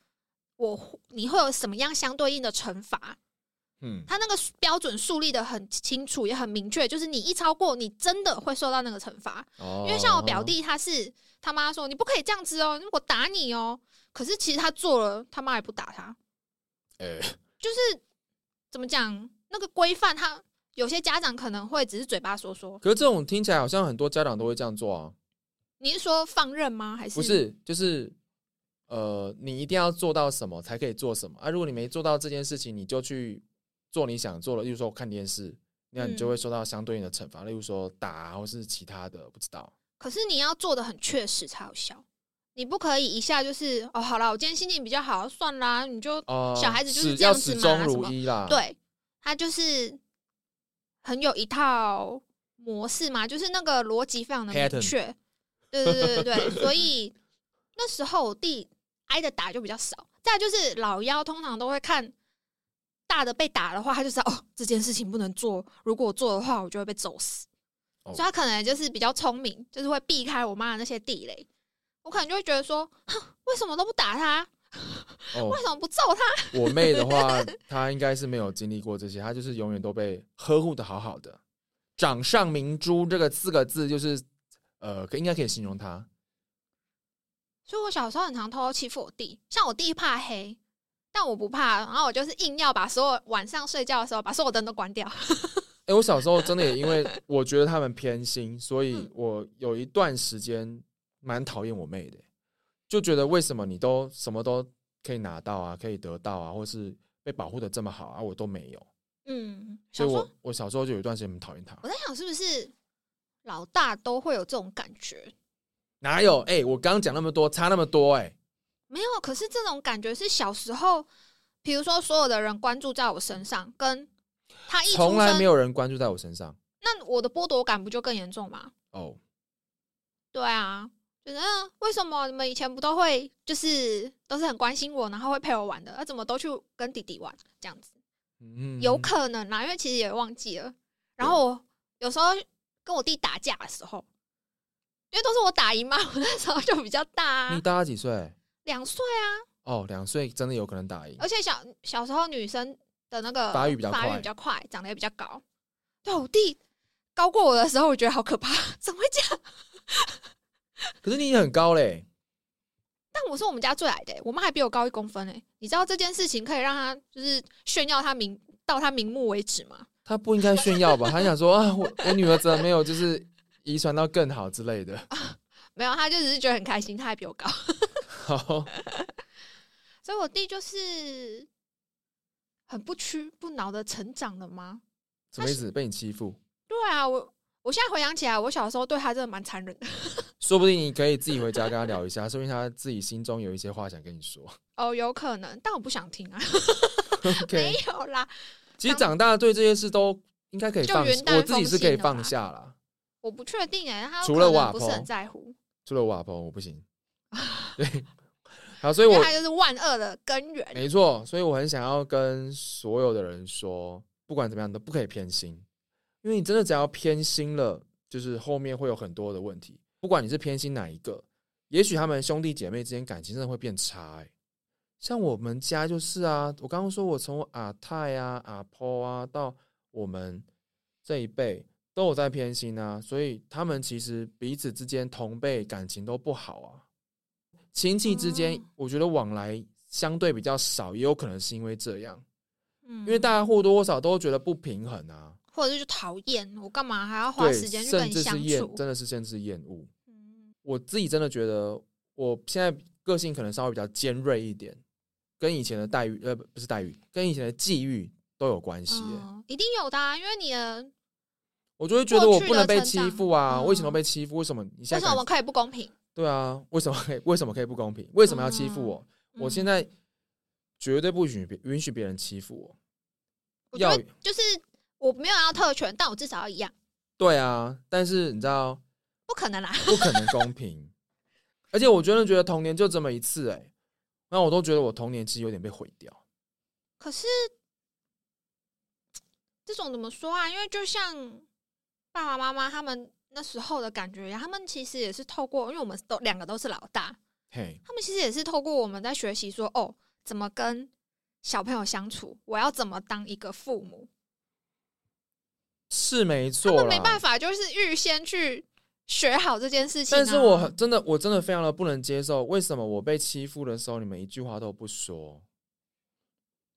我你会有什么样相对应的惩罚？嗯，他那个标准树立的很清楚，也很明确，就是你一超过，你真的会受到那个惩罚。哦因为像我表，弟，他是他妈说你不可以这样子哦，我打你哦。可是其实他做了，他妈也不打他，哎、就是怎么讲那个规范，他有些家长可能会只是嘴巴说说。可是这种听起来好像很多家长都会这样做啊，你是说放任吗？还是不？是？就是呃，你一定要做到什么才可以做什么啊？如果你没做到这件事情，你就去做你想做的，例如说看电视，那你就嗯会受到相对应的惩罚，例如说打啊或是其他的，不知道。可是你要做的很确实才有效。你不可以一下就是哦，好了，我今天心情比较好，算啦，你就哦，小孩子就是这样子要始终嘛什么如一啦。，对他就是很有一套模式嘛，就是那个逻辑非常的明确。对对对对对，所以那时候我弟挨的打就比较少。再来就是老妖通常都会看大的被打的话，他就知道哦这件事情不能做，如果我做的话，我就会被揍死。哦所以他可能就是比较聪明，就是会避开我妈的那些地雷。我可能就会觉得说，哼，为什么都不打他？哦 为，什么不揍他？我妹的话，她应该是没有经历过这些，她就是永远都被呵护的好好的。掌上明珠这个四个字，就是呃，可应该可以形容她。所以我小时候很常偷偷欺负我弟，像我弟怕黑，但我不怕，然后我就是硬要把所有晚上睡觉的时候把所有灯都关掉。哎、我小时候真的也因为 我觉得他们偏心，所以嗯我有一段时间蛮讨厌我妹的，就觉得为什么你都什么都可以拿到啊，可以得到啊，或是被保护的这么好啊，我都没有，嗯，所以我我小时候就有一段时间很讨厌她。我在想是不是老大都会有这种感觉？哪有？哎、我刚刚讲那么多，差那么多、哎，没有，可是这种感觉是小时候，比如说所有的人关注在我身上，跟他一出从来没有人关注在我身上。那我的剥夺感不就更严重吗？哦，对啊，就是、嗯、为什么你们以前不都会就是都是很关心我，然后会陪我玩的，那、怎么都去跟弟弟玩这样子？嗯有可能啦，因为其实也忘记了。然后我有时候跟我弟打架的时候，因为都是我打赢嘛，我那时候就比较大啊，你大他几岁？两岁啊，哦，两岁真的有可能打赢。而且小小时候女生的那个发育比较发育快比较快，长得也比较高。对我弟高过我的时候，我觉得好可怕，怎么会这样？可是你也很高嘞，但我是我们家最矮的欸、我妈还比我高一公分哎、你知道这件事情可以让她就是炫耀她名到她名目为止吗？她不应该炫耀吧？她想说啊，我我女儿怎么没有就是遗传到更好之类的。没有，他就只是觉得很开心，他还比我高，好，所以我弟就是很不屈不挠的成长了吗？什么意思？被你欺负？对啊，我我现在回想起来，我小时候对他真的蛮残忍的。说不定你可以自己回家跟他聊一下，说不定他自己心中有一些话想跟你说。哦，有可能，但我不想听啊。没有啦，其实长大对这些事都应该可以放我自己是可以放下啦。我不确定哎、他除了可能瓦不是很在乎，除了瓦鹏，我不行。对，好，所以我因为他就是万恶的根源。没错，所以我很想要跟所有的人说，不管怎么样都不可以偏心，因为你真的只要偏心了，就是后面会有很多的问题。不管你是偏心哪一个，也许他们兄弟姐妹之间感情真的会变差、欸。像我们家就是啊，我刚刚说我从阿泰啊、阿婆啊到我们这一辈都有在偏心啊，所以他们其实彼此之间同辈感情都不好啊。亲戚之间哦，我觉得往来相对比较少，也有可能是因为这样，嗯，因为大家或多或少都觉得不平衡啊，或者是就讨厌我干嘛还要花，时间去跟甚你相？真的是甚至厌恶。嗯我自己真的觉得，我现在个性可能稍微比较尖锐一点，跟以前的待遇，呃，不不是待遇，跟以前的际遇都有关系一定有的、啊，因为你的我就会觉得我不能被欺负啊！嗯我以前都被欺负，为什么你现在敢为什么我们可以不公平？对啊？为什么可以？为什么可以不公平？为什么要欺负我？我现在在绝对不允许别允许别人欺负我。我觉得要就是我没有要特权，但我至少要一样，对啊，但是你知道，不可能啦。不可能公平。而且我真的觉得童年就这么一次哎、那我都觉得我童年其实有点被毁掉。可是这种怎么说啊？因为就像爸爸妈妈他们那时候的感觉他们其实也是透过，因为我们都两个都是老大，嘿，他们其实也是透过我们在学习说，哦，怎么跟小朋友相处，我要怎么当一个父母。是没错他，们没办法，就是预先去学好这件事情、啊。但是我很真的，我真的非常的不能接受，为什么我被欺负的时候，你们一句话都不说？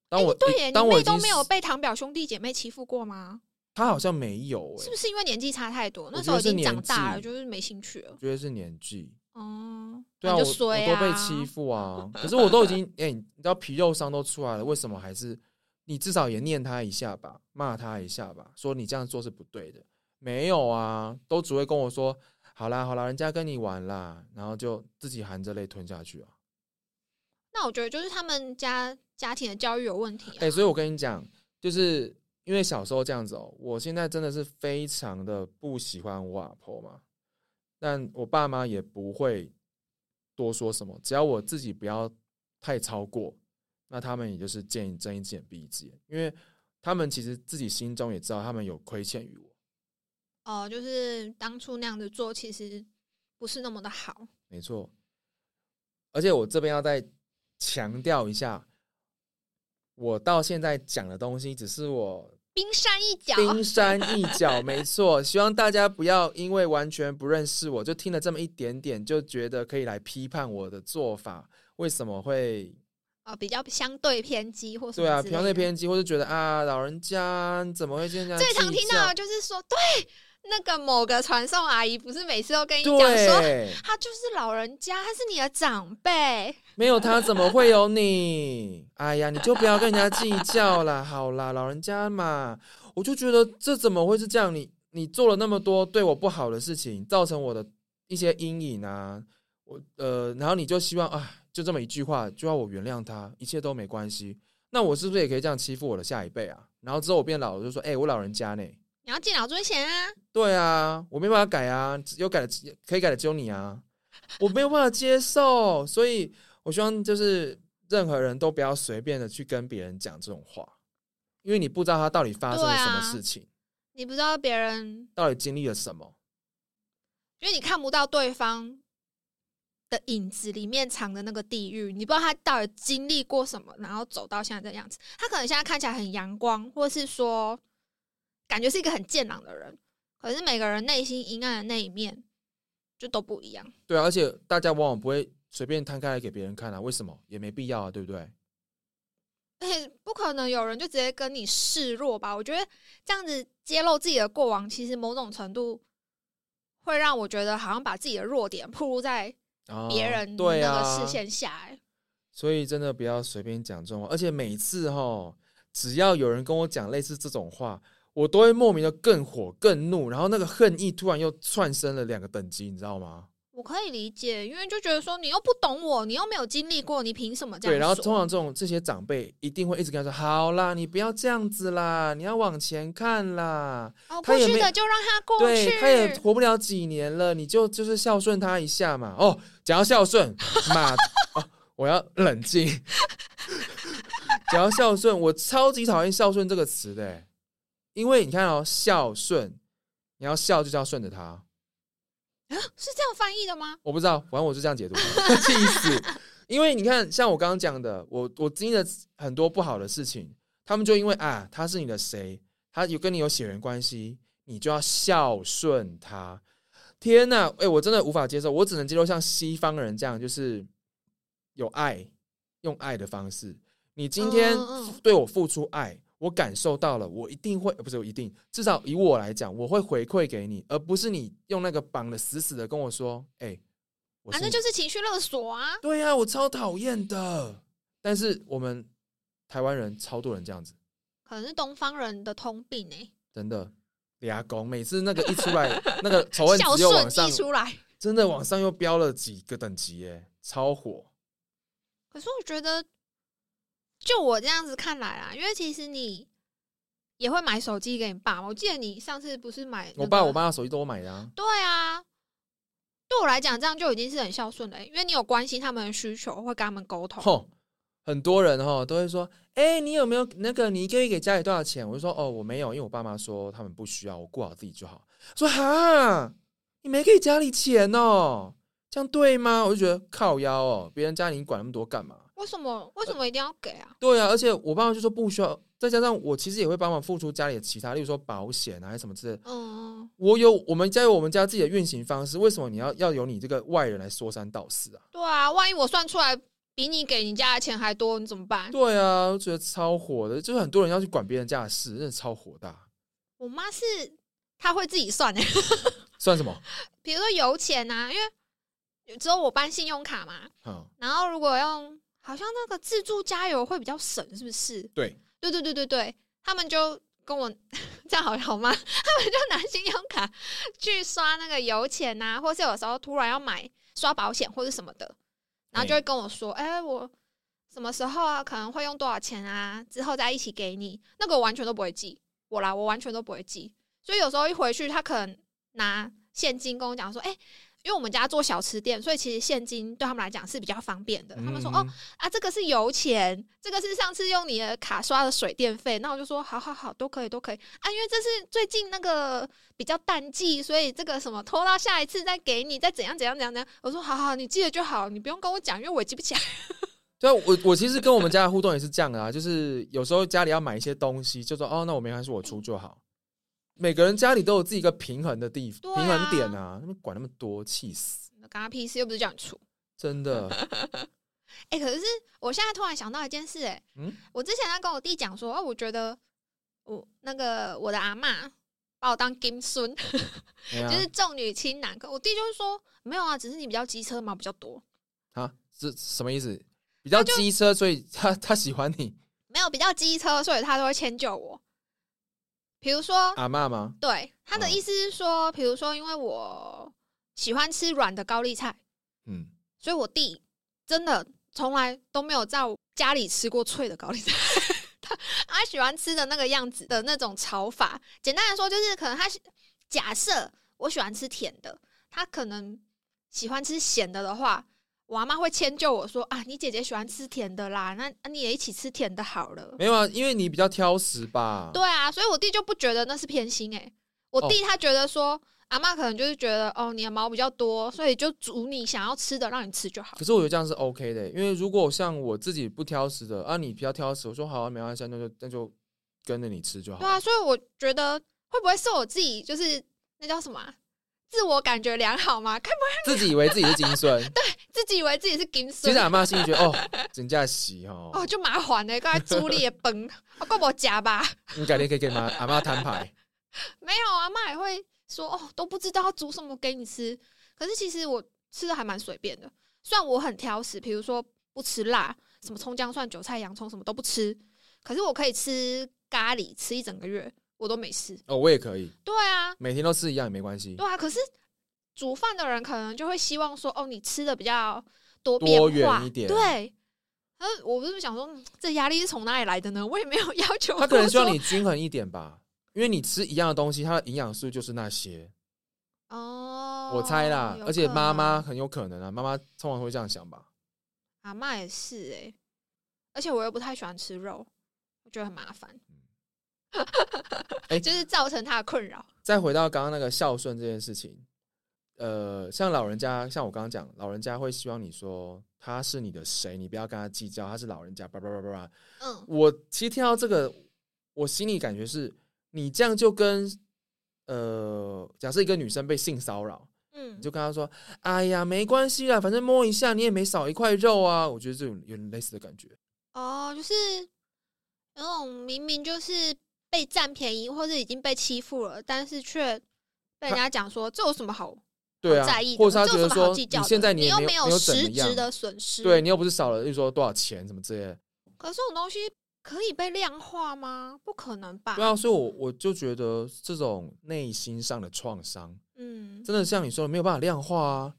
当我、哎对耶，你们都没有被堂表兄弟姐妹欺负过吗？他好像没有哎、是不是因为年纪差太多？那时候已经长大了，就是没兴趣了我。觉得是年纪。哦，对啊，我都被啊欺负啊，可是我都已经哎、你知道皮肉伤都出来了，为什么还是你至少也念他一下吧，骂他一下吧，说你这样做是不对的。没有啊，都只会跟我说好啦好啦，人家跟你玩啦，然后就自己含着泪吞下去啊。那我觉得就是他们家家庭的教育有问题、啊。哎、所以我跟你讲，就是因为小时候这样子哦、我现在真的是非常的不喜欢我阿婆嘛，但我爸妈也不会多说什么，只要我自己不要太超过，那他们也就是见一睁一只眼闭一只眼，因为他们其实自己心中也知道他们有亏欠于我，哦、就是当初那样子做，其实不是那么的好。没错。而且我这边要再强调一下，我到现在讲的东西只是我冰山一角，冰山一角，没错。希望大家不要因为完全不认识我，就听了这么一点点，就觉得可以来批判我的做法为什么会啊，比较相对偏激或是对啊，相对偏激，或是觉得啊，老人家怎么会这样？最常听到的就是说，对那个某个传送阿姨，不是每次都跟你讲说，对，他就是老人家，他是你的长辈。没有他怎么会有你？哎呀，你就不要跟人家计较啦。好啦，老人家嘛，我就觉得这怎么会是这样？你你做了那么多对我不好的事情，造成我的一些阴影啊，我呃，然后你就希望啊，就这么一句话就要我原谅他，一切都没关系。那我是不是也可以这样欺负我的下一辈啊？然后之后我变老了就说，哎、我老人家呢？你要敬老尊贤啊！对啊，我没办法改啊，有改的可以改的只有你啊，我没有办法接受，所以我希望就是任何人都不要随便的去跟别人讲这种话，因为你不知道他到底发生了什么事情，你不知道别人，到底经历了什么。因为你看不到对方的影子里面藏的那个地狱，你不知道他到底经历过什么，然后走到现在这样子。他可能现在看起来很阳光，或是说感觉是一个很健朗的人，可是每个人内心阴暗的那一面就都不一样。对啊，而且大家往往不会随便摊开来给别人看啊，为什么？也没必要啊，对不对？而且不可能有人就直接跟你示弱吧？我觉得这样子揭露自己的过往，其实某种程度会让我觉得好像把自己的弱点暴露在啊，别人那个视线下、欸。所以真的不要随便讲这种话，而且每次哈，只要有人跟我讲类似这种话，我都会莫名的更火、更怒，然后那个恨意突然又窜升了两个等级，你知道吗？我可以理解，因为就觉得说你又不懂我，你又没有经历过，你凭什么这样对，然后通常这种这些长辈一定会一直跟他说：“好啦，你不要这样子啦，你要往前看啦。过去的就让他过对，去。他也活不了几年了，你就就是孝顺他一下嘛。”哦，讲到孝顺，妈哦，我要冷静。讲到孝顺，我超级讨厌孝顺这个词的欸，因为你看哦，孝顺，你要孝就是要顺着他。啊是这样翻译的吗？我不知道，反正我是这样解读，气死！因为你看，像我刚刚讲的，我我经历了很多不好的事情，他们就因为啊，他是你的谁，他有跟你有血缘关系，你就要孝顺他。天呐，哎、我真的无法接受，我只能接受像西方人这样，就是有爱，用爱的方式。你今天对我付出爱，我感受到了，我一定会，呃不是我一定，至少以我来讲，我会回馈给你，而不是你用那个绑的死死的跟我说，哎、我反正就是情绪勒索啊。对呀、我超讨厌的。但是我们台湾人超多人这样子，可能是东方人的通病哎、真的俩公，每次那个一出来，那个仇恨孝值又往上顺溢，出来。真的往上又飙了几个等级耶，超火。可是我觉得，就我这样子看来啊，因为其实你也会买手机给你爸嘛。我记得你上次不是买、我爸我。妈的手机都我买的啊，对啊，对我来讲，这样就已经是很孝顺了、因为你有关心他们的需求，会跟他们沟通。吼，很多人哈都会说，哎、你有没有那个你一个月给家里多少钱？我就说哦，我没有，因为我爸妈说他们不需要，我顾好自己就好。说哈，你没给家里钱哦，这样对吗？我就觉得靠腰哦，别人家里你管那么多干嘛？为什么？为什么一定要给啊？对啊，而且我爸爸就说不需要，再加上我其实也会帮忙付出家里的其他，例如说保险啊，什么之类的。嗯，我有我们家有我们家自己的运行方式，为什么你要要由你这个外人来说三道四啊？对啊，万一我算出来比你给你家的钱还多，你怎么办？对啊，我觉得超火的，就是很多人要去管别人家的事，真的超火大。我妈是她会自己算的、算什么？比如说油钱啊，因为只有我办信用卡嘛，嗯，然后如果用好像那个自助加油会比较省，是不是？对，对对对对对，他们就跟我 这样好好吗？他们就拿信用卡去刷那个油钱呐、或是有时候突然要买刷保险或者什么的，然后就会跟我说：“哎、我什么时候啊可能会用多少钱啊，之后再一起给你。”那个我完全都不会记，我啦，我完全都不会记。所以有时候一回去，他可能拿现金跟我讲说：“哎、因为我们家做小吃店，所以其实现金对他们来讲是比较方便的。他们说：“哦，嗯，啊，这个是油钱，这个是上次用你的卡刷的水电费。那我就说好好好，都可以都可以啊，因为这是最近那个比较淡季，所以这个什么拖到下一次再给你，再怎样怎样怎样怎样。我说好好，你记得就好，你不用跟我讲，因为我记不起来。对啊，我我其实跟我们家的互动也是这样的啊，就是有时候家里要买一些东西，就说哦，那我没关系，我出就好。每个人家里都有自己一个平衡的地方啊平衡点啊，他们管那么多，气死，干他屁事，又不是叫你出。真的。哎、可是我现在突然想到一件事、哎，嗯我之前在跟我弟讲说，哦，我觉得我那个我的阿嬷把我当金孙，就是重女轻男。可我弟就是说，没有啊，只是你比较机车嘛比较多。啊，这什么意思？比较机车，所以他他喜欢你没有比较机车，所以他都会迁就我。比如说，阿嬷吗？对他的哦意思是说，比如说，因为我喜欢吃软的高丽菜，嗯，所以我弟真的从来都没有在家里吃过脆的高丽菜。他 他喜欢吃的那个样子的那种炒法，简单来说就是可能他喜假设我喜欢吃甜的，他可能喜欢吃咸的的话，我阿妈会迁就我说啊，你姐姐喜欢吃甜的啦，那那你也一起吃甜的好了。没有啊，因为你比较挑食吧？对啊，所以我弟就不觉得那是偏心诶、我弟他觉得说、阿妈可能就是觉得哦，你的毛比较多，所以就煮你想要吃的让你吃就好可。是我觉得这样是 OK 的，因为如果像我自己不挑食的啊，你比较挑食，我说好啊，没关系啊，那就那就跟着你吃就好。对啊，所以我觉得会不会是我自己就是那叫什么啊、自我感觉良好吗？看不自己以为自己是金孙，自己以为自己是金其孙实，阿妈心里觉得哦，人家洗哦，哦就麻烦呢、刚才猪裂崩，我 够我夹吧？你改天可以跟妈阿妈摊牌。没有，阿妈也会说哦，都不知道要煮什么给你吃。可是其实我吃的还蛮随便的，虽然我很挑食，比如说不吃辣，什么葱姜蒜韭菜洋葱什么都不吃，可是我可以吃咖喱吃一整个月，我都没事。哦，我也可以，对啊，每天都吃一样也没关系。对啊，可是煮饭的人可能就会希望说，哦，你吃的比较多多变一点对。呃，我不是想说，嗯这压力是从哪里来的呢？我也没有要求。他可能希望你均衡一点吧，因为你吃一样的东西，它的营养素就是那些。哦，我猜啦，而且妈妈很有可能啊，妈妈通常会这样想吧。阿妈也是哎、而且我又不太喜欢吃肉，我觉得很麻烦，哎 就是造成他的困扰。再回到刚刚那个孝顺这件事情，呃，像老人家，像我刚刚讲，老人家会希望你说他是你的谁，你不要跟他计较，他是老人家，叭叭叭叭叭。嗯，我其实听到这个，我心里感觉是，你这样就跟呃，假设一个女生被性骚扰，嗯你就跟他说，哎呀，没关系啦，反正摸一下你也没少一块肉啊。我觉得这种有点类似的感觉。哦，就是那种明明就是被占便宜或者已经被欺负了，但是却被人家讲说这有什么好对啊在意，的？或者是他这有什么觉得说好计较的？现在也你又没没有没有怎么样实质的损失，对你又不是少了，例如说多少钱什么之类的。可是这种东西可以被量化吗？不可能吧？对啊，所以我我就觉得这种内心上的创伤，嗯，真的像你说的没有办法量化啊。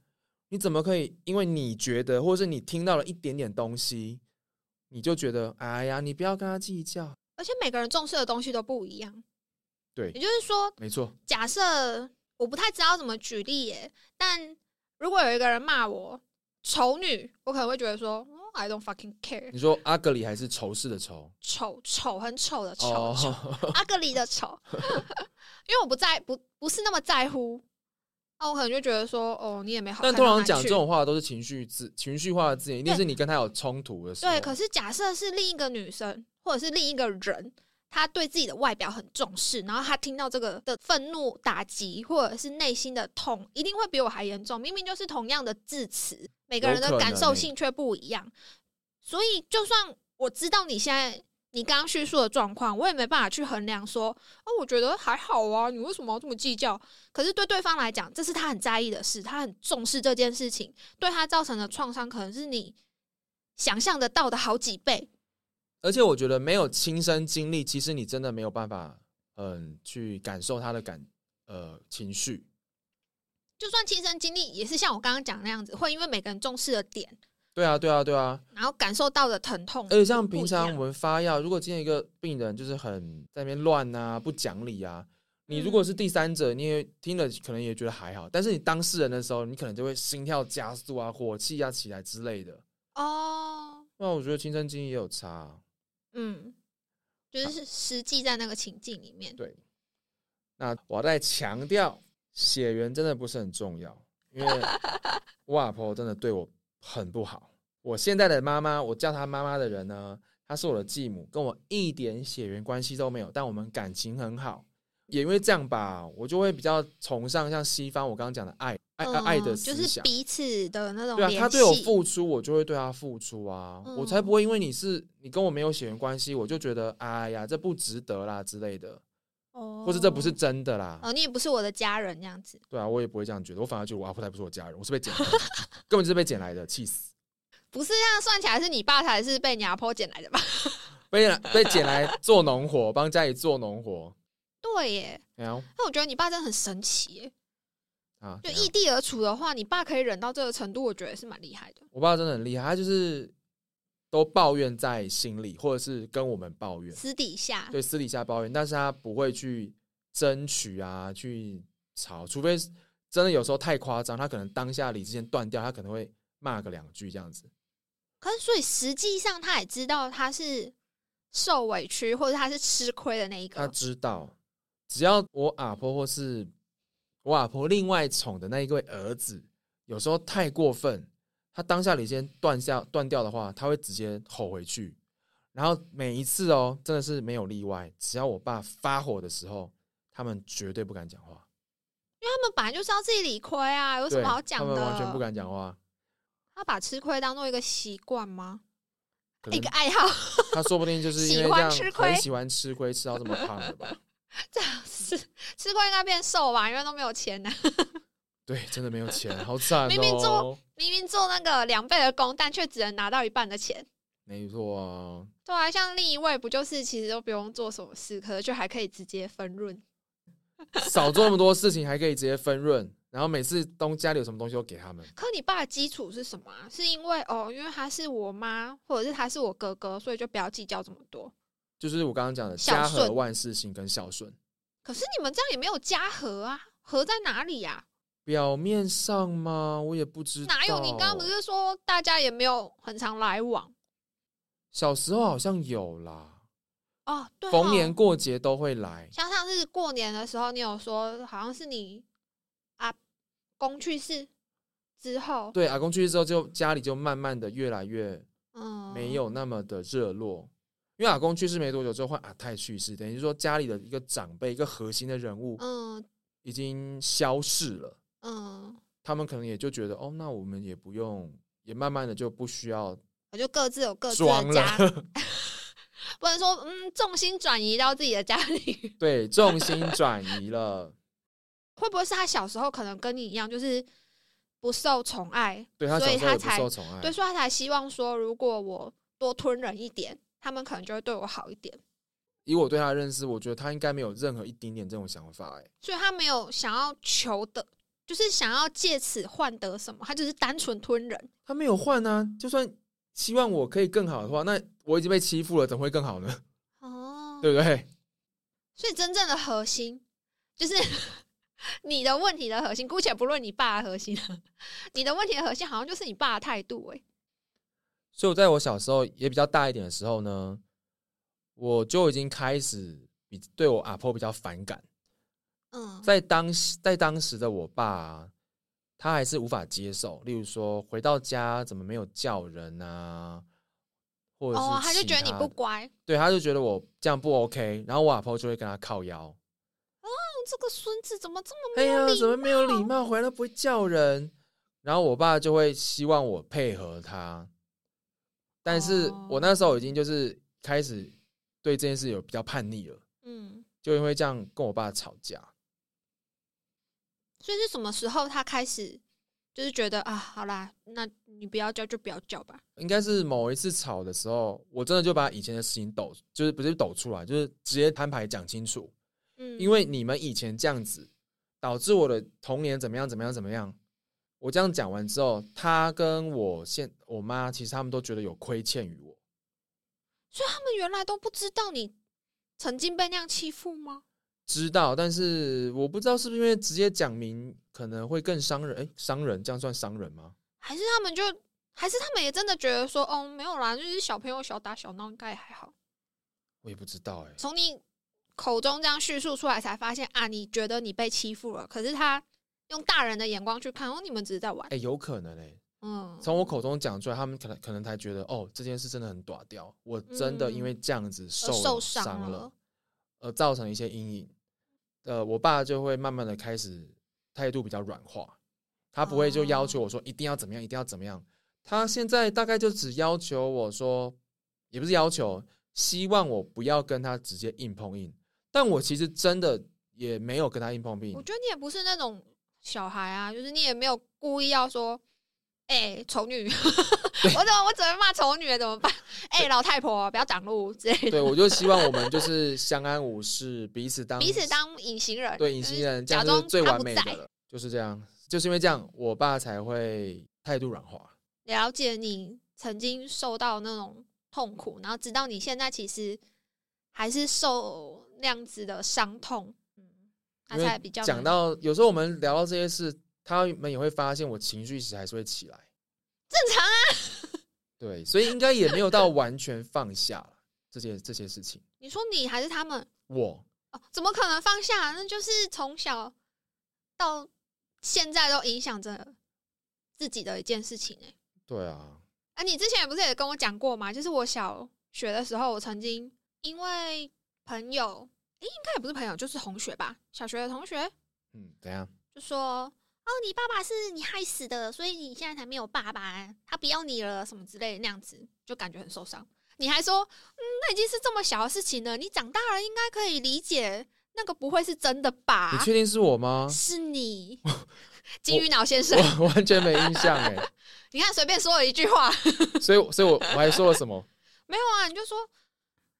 你怎么可以因为你觉得，或者是你听到了一点点东西，你就觉得哎呀，你不要跟他计较。而且每个人重视的东西都不一样。对也就是说，没错，假设我不太知道怎么举例耶，但如果有一个人骂我丑女，我可能会觉得说、哦、，I don't fucking care，你说阿格里还是仇视的仇？丑丑很丑的丑，阿格里的丑，因为我不在不不是那么在乎，那我可能就觉得说，哦，你也没好但通常讲这种话都是情绪字情绪化的字眼，一定是你跟他有冲突的时候。对，可是假设是另一个女生或者是另一个人，他对自己的外表很重视，然后他听到这个的愤怒打击或者是内心的痛，一定会比我还严重。明明就是同样的字词，每个人的感受性却不一样。所以，就算我知道你现在你刚刚叙述的状况，我也没办法去衡量说，哦，我觉得还好啊，你为什么要这么计较？可是对对方来讲，这是他很在意的事，他很重视这件事情，对他造成的创伤可能是你想象得到的好几倍。而且我觉得没有亲身经历，其实你真的没有办法嗯去感受他的感呃情绪。就算亲身经历，也是像我刚刚讲那样子，会因为每个人重视的点，对啊，对啊，对啊。然后感受到的疼痛。而且像平常我们发药，如果今天一个病人就是很在那边乱啊、不讲理啊，你如果是第三者，你也听了可能也觉得还好，但是你当事人的时候，你可能就会心跳加速啊、火气啊起来之类的。哦，那我觉得亲身经历也有差。嗯，就是实际在那个情境里面。对。那我在强调。血缘真的不是很重要，因为 我阿婆真的对我很不好。我现在的妈妈，我叫她妈妈的人呢，她是我的继母，跟我一点血缘关系都没有，但我们感情很好。也因为这样吧，我就会比较崇尚像西方我刚刚讲的爱爱爱的思想，就是彼此的那种。对啊，他对我付出，我就会对他付出啊，我才不会因为你是你跟我没有血缘关系，我就觉得哎呀这不值得啦之类的。哦或者这不是真的啦？哦，你也不是我的家人，这样子。对啊，我也不会这样觉得。我反而觉得我阿婆才不是我家人，我是被捡来的，根本就是被捡来的，气死！不是这样算起来，是你爸才是被你阿婆捡来的吧？被被捡来做农活，帮家里做农活。对耶。那我觉得你爸真的很神奇耶。啊，就异地而处的话，你爸可以忍到这个程度，我觉得是蛮厉害的。我爸真的很厉害，他就是。都抱怨在心里，或者是跟我们抱怨，私底下对私底下抱怨，但是他不会去争取啊，去吵，除非真的有时候太夸张，他可能当下理智线断掉，他可能会骂个两句这样子。可是，所以实际上他也知道他是受委屈，或者他是吃亏的那一个。他知道，只要我阿婆或是我阿婆另外宠的那一位儿子，有时候太过分。他当下你先断下断掉的话，他会直接吼回去。然后每一次哦，真的是没有例外，只要我爸发火的时候，他们绝对不敢讲话，因为他们本来就是要自己理亏啊，有什么好讲的？他们完全不敢讲话。他把吃亏当做一个习惯吗？一个爱好？他说不定就是因为这样 很喜欢吃亏，吃到这么胖的吧？这样吃吃亏应该变瘦吧？因为都没有钱呢。对，真的没有钱，好惨哦！明明做明明做那个两倍的工，但却只能拿到一半的钱。没错啊。对啊，像另一位不就是其实都不用做什么事，可是却还可以直接分润，少做那么多事情还可以直接分润，然后每次东家里有什么东西都给他们。可你爸的基础是什么？是因为哦，因为他是我妈，或者是他是我哥哥，所以就不要计较这么多。就是我刚刚讲的家和万事兴跟孝顺。可是你们这样也没有家和啊，和在哪里呀？表面上吗？我也不知道。哪有？你刚刚不是说大家也没有很常来往？小时候好像有啦。哦，对，逢年过节都会来。像上次过年的时候，你有说好像是你阿公去世之后，对，阿公去世之后，就家里就慢慢的越来越嗯没有那么的热络。因为阿公去世没多久之后换阿太去世，等于说家里的一个长辈、一个核心的人物，嗯，已经消逝了。嗯，他们可能也就觉得哦，那我们也不用，也慢慢的就不需要，我就各自有各自的家，不能说嗯，重心转移到自己的家里。对，重心转移了，会不会是他小时候可能跟你一样，就是不受宠爱，对他所以他才受宠爱，对，所以他才希望说，如果我多吞忍一点，他们可能就会对我好一点。以我对他的认识，我觉得他应该没有任何一丁点这种想法，哎，所以他没有想要求的。就是想要借此换得什么？他只是单纯吞人。他没有换啊！就算希望我可以更好的话，那我已经被欺负了，怎么会更好呢？哦，对不对？所以真正的核心就是 你的问题的核心。姑且不论你爸的核心，你的问题的核心好像就是你爸的态度。哎，所以我在我小时候也比较大一点的时候呢，我就已经开始比对我阿婆比较反感。嗯，在当时，在当时的我爸，他还是无法接受。例如说，回到家怎么没有叫人啊？或者是他就觉得你不乖，对，他就觉得我这样不 OK。然后我阿婆就会跟他靠腰。哦，这个孙子怎么这么没有礼貌？怎么没有礼貌？回来不会叫人。然后我爸就会希望我配合他，但是我那时候已经就是开始对这件事有比较叛逆了。嗯，就因为这样跟我爸吵架。所以是什么时候他开始就是觉得啊，好啦，那你不要叫就不要叫吧。应该是某一次吵的时候，我真的就把以前的事情抖，就是不是抖出来，就是直接摊牌讲清楚。嗯，因为你们以前这样子，导致我的童年怎么样怎么样怎么样。我这样讲完之后，他跟我现我妈其实他们都觉得有亏欠于我。所以他们原来都不知道你曾经被那样欺负吗？知道，但是我不知道是不是因为直接讲明可能会更伤人。哎，伤人这样算伤人吗？还是他们就，还是他们也真的觉得说，哦，没有啦，就是小朋友小打小闹，应该还好。我也不知道哎、从你口中这样叙述出来，才发现啊，你觉得你被欺负了，可是他用大人的眼光去看，哦，你们只是在玩哎、。有可能哎、嗯，从我口中讲出来，他们可能可能才觉得哦，这件事真的很短掉，我真的因为这样子受受伤伤了。而造成一些阴影。呃，我爸就会慢慢的开始态度比较软化，他不会就要求我说一定要怎么样，一定要怎么样。他现在大概就只要求我说，也不是要求，希望我不要跟他直接硬碰硬。但我其实真的也没有跟他硬碰硬我，觉得你也不是那种小孩啊，就是你也没有故意要说，哎、丑女，我怎么我只会骂丑女怎么办？哎、老太婆不要挡路之类的，对我就希望我们就是相安无事，彼此当彼此当隐形人，对隐形人，这假样就是最装他不在完美的了，就是这样，就是因为这样，我爸才会态度软化。了解你曾经受到那种痛苦，然后直到你现在其实还是受那样子的伤痛，因为讲到有时候我们聊到这些事，他们也会发现我情绪一直还是会起来。正常啊。对，所以应该也没有到完全放下了这些这些事情。你说你还是他们我哦？怎么可能放下？那就是从小到现在都影响着自己的一件事情哎、对啊，啊，你之前也不是也跟我讲过吗？就是我小学的时候，我曾经因为朋友，诶、应该也不是朋友，就是同学吧，小学的同学嗯，怎样？就说：“哦，你爸爸是你害死的，所以你现在才没有爸爸，他不要你了，什么之类的那样子，就感觉很受伤。你还说，嗯，那已经是这么小的事情了，你长大了应该可以理解，那个不会是真的吧？你确定是我吗？是你，金鱼脑先生。我完全没印象哎，你看，随便说了一句话，所以所以我我还说了什么？没有啊，你就说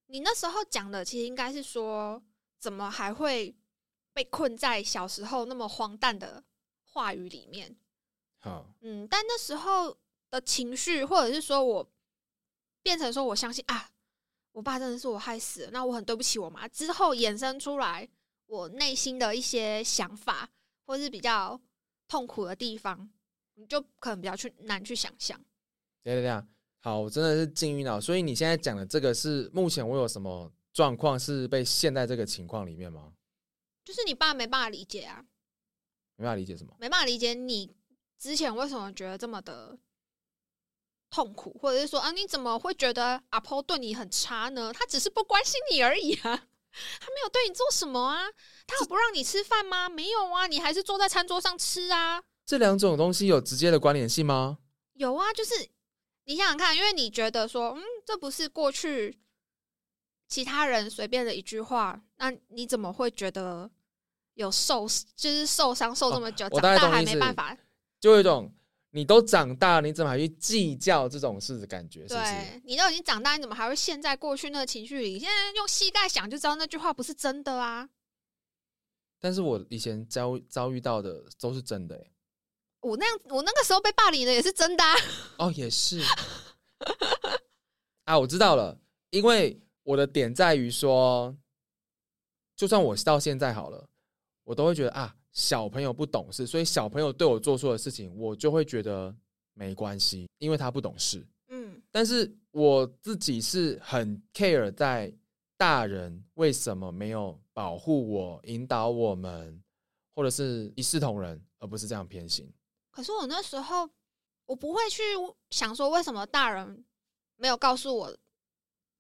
你那时候讲的，其实应该是说，怎么还会被困在小时候那么荒诞的话语里面？好，嗯，但那时候的情绪，或者是说我变成说我相信啊，我爸真的是我害死了，那我很对不起我妈。之后衍生出来我内心的一些想法，或是比较痛苦的地方，你就可能比较去难去想象。等一下等一下，好，我真的是禁欲脑。所以你现在讲的这个是目前我有什么状况是被陷在这个情况里面吗？就是你爸没办法理解啊，没办法理解什么？没办法理解你之前为什么觉得这么的痛苦，或者是说啊，你怎么会觉得阿婆对你很差呢？他只是不关心你而已啊，他没有对你做什么啊，他有不让你吃饭吗？没有啊，你还是坐在餐桌上吃啊。这两种东西有直接的关联性吗？有啊，就是你想想看，因为你觉得说，嗯，这不是过去其他人随便的一句话，那你怎么会觉得有受，就是受伤受这么久，长大还没办法？就有一种你都长大了，你怎么还去计较这种事的感觉？是不是？对你都已经长大，你怎么还会陷在过去那个情绪里？现在用膝盖想就知道那句话不是真的啊！但是我以前遭遭遇到的都是真的、欸，我那样，我那个时候被霸凌的也是真的啊！哦，也是啊，我知道了，因为我的点在于说，就算我到现在好了，我都会觉得啊，小朋友不懂事，所以小朋友对我做错的事情，我就会觉得没关系，因为他不懂事。嗯，但是我自己是很 care 在大人为什么没有保护我、引导我们，或者是一视同仁，而不是这样偏心。可是我那时候我不会去想说为什么大人没有告诉我，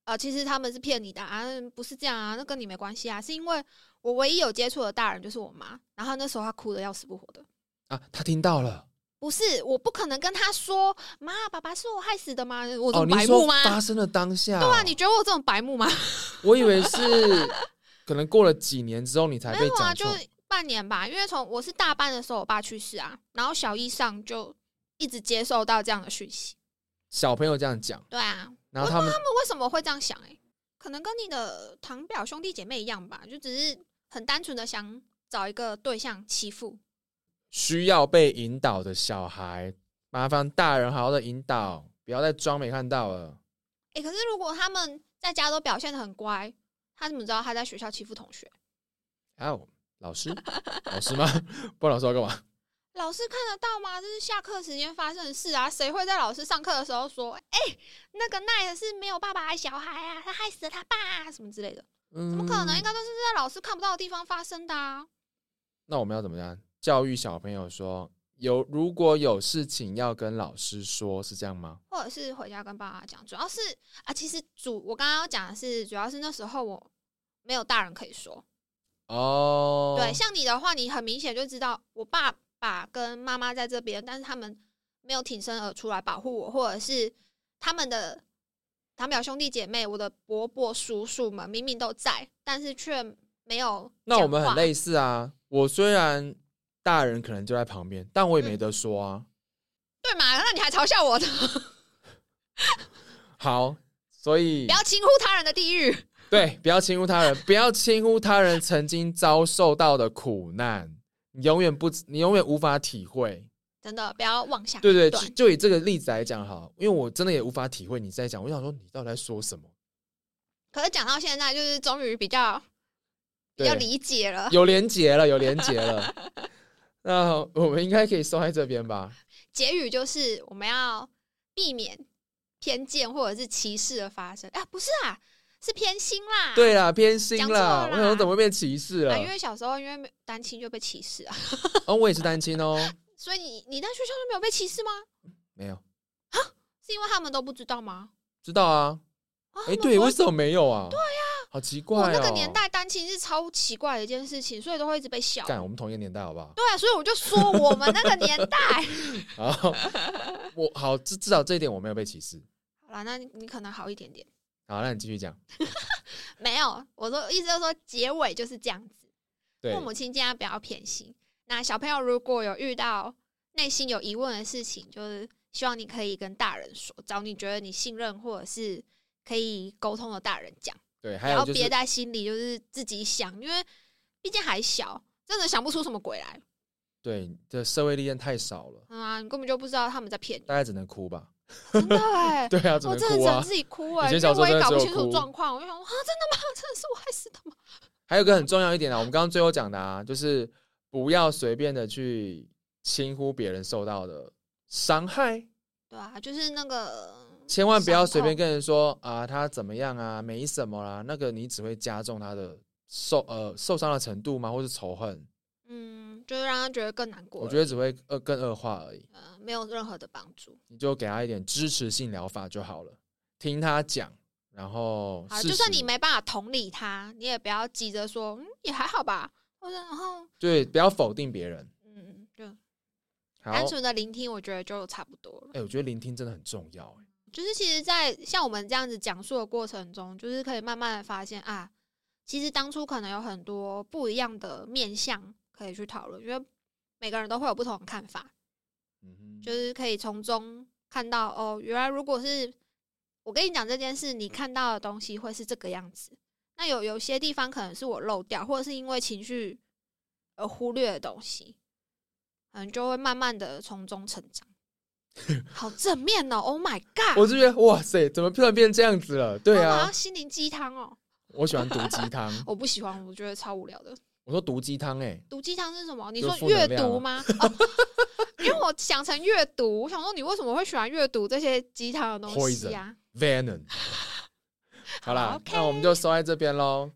呃，其实他们是骗你的啊，不是这样啊，那跟你没关系啊，是因为我唯一有接触的大人就是我妈，然后那时候她哭的要死不活的。啊，她听到了不是，我不可能跟她说，妈，爸爸是我害死的吗？我这哦，么你说白目吗？发生了当下、对啊，你觉得我这种白目吗？我以为是 可能过了几年之后你才被讲错。半年吧，因为从我是大班的时候，我爸去世啊，然后小一上就一直接受到这样的讯息。小朋友这样讲，对啊，然后他们他们为什么会这样想、欸？可能跟你的堂表兄弟姐妹一样吧，就只是很单纯的想找一个对象欺负。需要被引导的小孩，麻烦大人好好的引导，不要再装没看到了。哎、可是如果他们在家都表现的很乖，他怎么知道他在学校欺负同学？哦，老师，老师吗？不然老师要干嘛？老师看得到吗？这是下课时间发生的事啊！谁会在老师上课的时候说：“哎、那个奈的是没有爸爸的小孩啊，他害死了他爸、啊，什么之类的？”嗯，怎么可能？应该都是在老师看不到的地方发生的啊！那我们要怎么样教育小朋友说，有如果有事情要跟老师说，是这样吗？或者是回家跟爸爸讲，主要是啊，其实主我刚刚要讲的是，主要是那时候我没有大人可以说。哦，对，像你的话，你很明显就知道我爸爸跟妈妈在这边，但是他们没有挺身而出来保护我，或者是他们的堂表兄弟姐妹，我的伯伯叔叔们明明都在，但是却没有。那我们很类似啊。我虽然大人可能就在旁边，但我也没嗯得说啊。对嘛？那你还嘲笑我的，好，所以不要轻忽他人的地狱。对，不要轻忽他人，不要轻忽他人曾经遭受到的苦难，你永远不，你永远无法体会。真的不要妄想对对，断就就以这个例子来讲哈，因为我真的也无法体会你在讲，我想说你到底在说什么？可是讲到现在，就是终于比较比较理解了。有连结了，有连结了。那我们应该可以收在这边吧？结语就是我们要避免偏见或者是歧视的发生。啊，不是啊，是偏心啦。对啦，偏心啦。了我想说怎么会变歧视了啊，？因为小时候因为没单亲就被歧视啊，哦，我也是单亲哦，所以你你在学校就没有被歧视吗？没有啊是因为他们都不知道吗？知道啊。啊，哎，对，为什么？没有啊？对呀，好奇怪哦。我那个年代单亲是超奇怪的一件事情，所以都会一直被笑。干，我们同一个年代好不好？对啊，所以我就说我们那个年代。好，我好至至少这一点我没有被歧视。好啦，那你你可能好一点点。好，那你继续讲。没有，我说意思就是说结尾就是这样子。对父，母亲尽量不要偏心。那小朋友如果有遇到内心有疑问的事情，就是希望你可以跟大人说，找你觉得你信任或者是可以沟通的大人讲，对，还有就是，在心里，就是自己想，因为毕竟还小，真的想不出什么鬼来。对，这社会历练太少了，嗯啊，你根本就不知道他们在骗你，大概只能哭吧。真的哎、对啊，只我真的想。自己哭哎、以前我也搞不清楚状况，我就想说啊，真的吗？真的是我害死的吗？还有一个很重要一点啊，我们刚刚最后讲的啊，就是不要随便的去轻忽别人受到的伤害，对啊，就是那个，千万不要随便跟人说啊他怎么样啊，没什么啦，那个你只会加重他的受呃受伤的程度吗？或是仇恨？嗯，就是让他觉得更难过。我觉得只会恶更恶化而已。呃没有任何的帮助。你就给他一点支持性疗法就好了，听他讲，然后好，就算你没办法同理他，你也不要急着说，嗯，也还好吧，或者然后，对，不要否定别人。嗯，就，单纯的聆听，我觉得就差不多了。哎、我觉得聆听真的很重要、哎，就是其实，在像我们这样子讲述的过程中，就是可以慢慢的发现啊，其实当初可能有很多不一样的面向可以去讨论，因为每个人都会有不同的看法，嗯哼，就是可以从中看到哦，原来如果是我跟你讲这件事，你看到的东西会是这个样子。那有有些地方可能是我漏掉，或者是因为情绪而忽略的东西，可能就会慢慢的从中成长。好正面哦！Oh my god！我就觉得哇塞，怎么突然变这样子了？对啊心灵鸡汤哦，我喜欢毒鸡汤。我不喜欢，我觉得超无聊的。我说毒鸡汤，哎，毒鸡汤是什么？你就说阅读吗？哦，因为我想成阅读，我想说你为什么会喜欢阅读这些鸡汤的东西啊？Venom。好啦那我们就收在这边喽。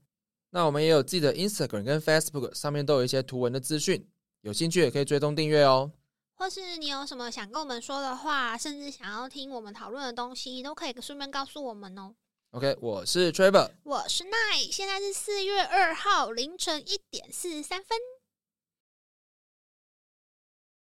那我们也有自己的 Instagram 跟 Facebook，上面都有一些图文的资讯，有兴趣也可以追踪订阅哦。或是你有什么想跟我们说的话，甚至想要听我们讨论的东西，都可以顺便告诉我们哦。OK，我是 Trevor，我是 Nine，，现在是四月二号凌晨一点四十三分。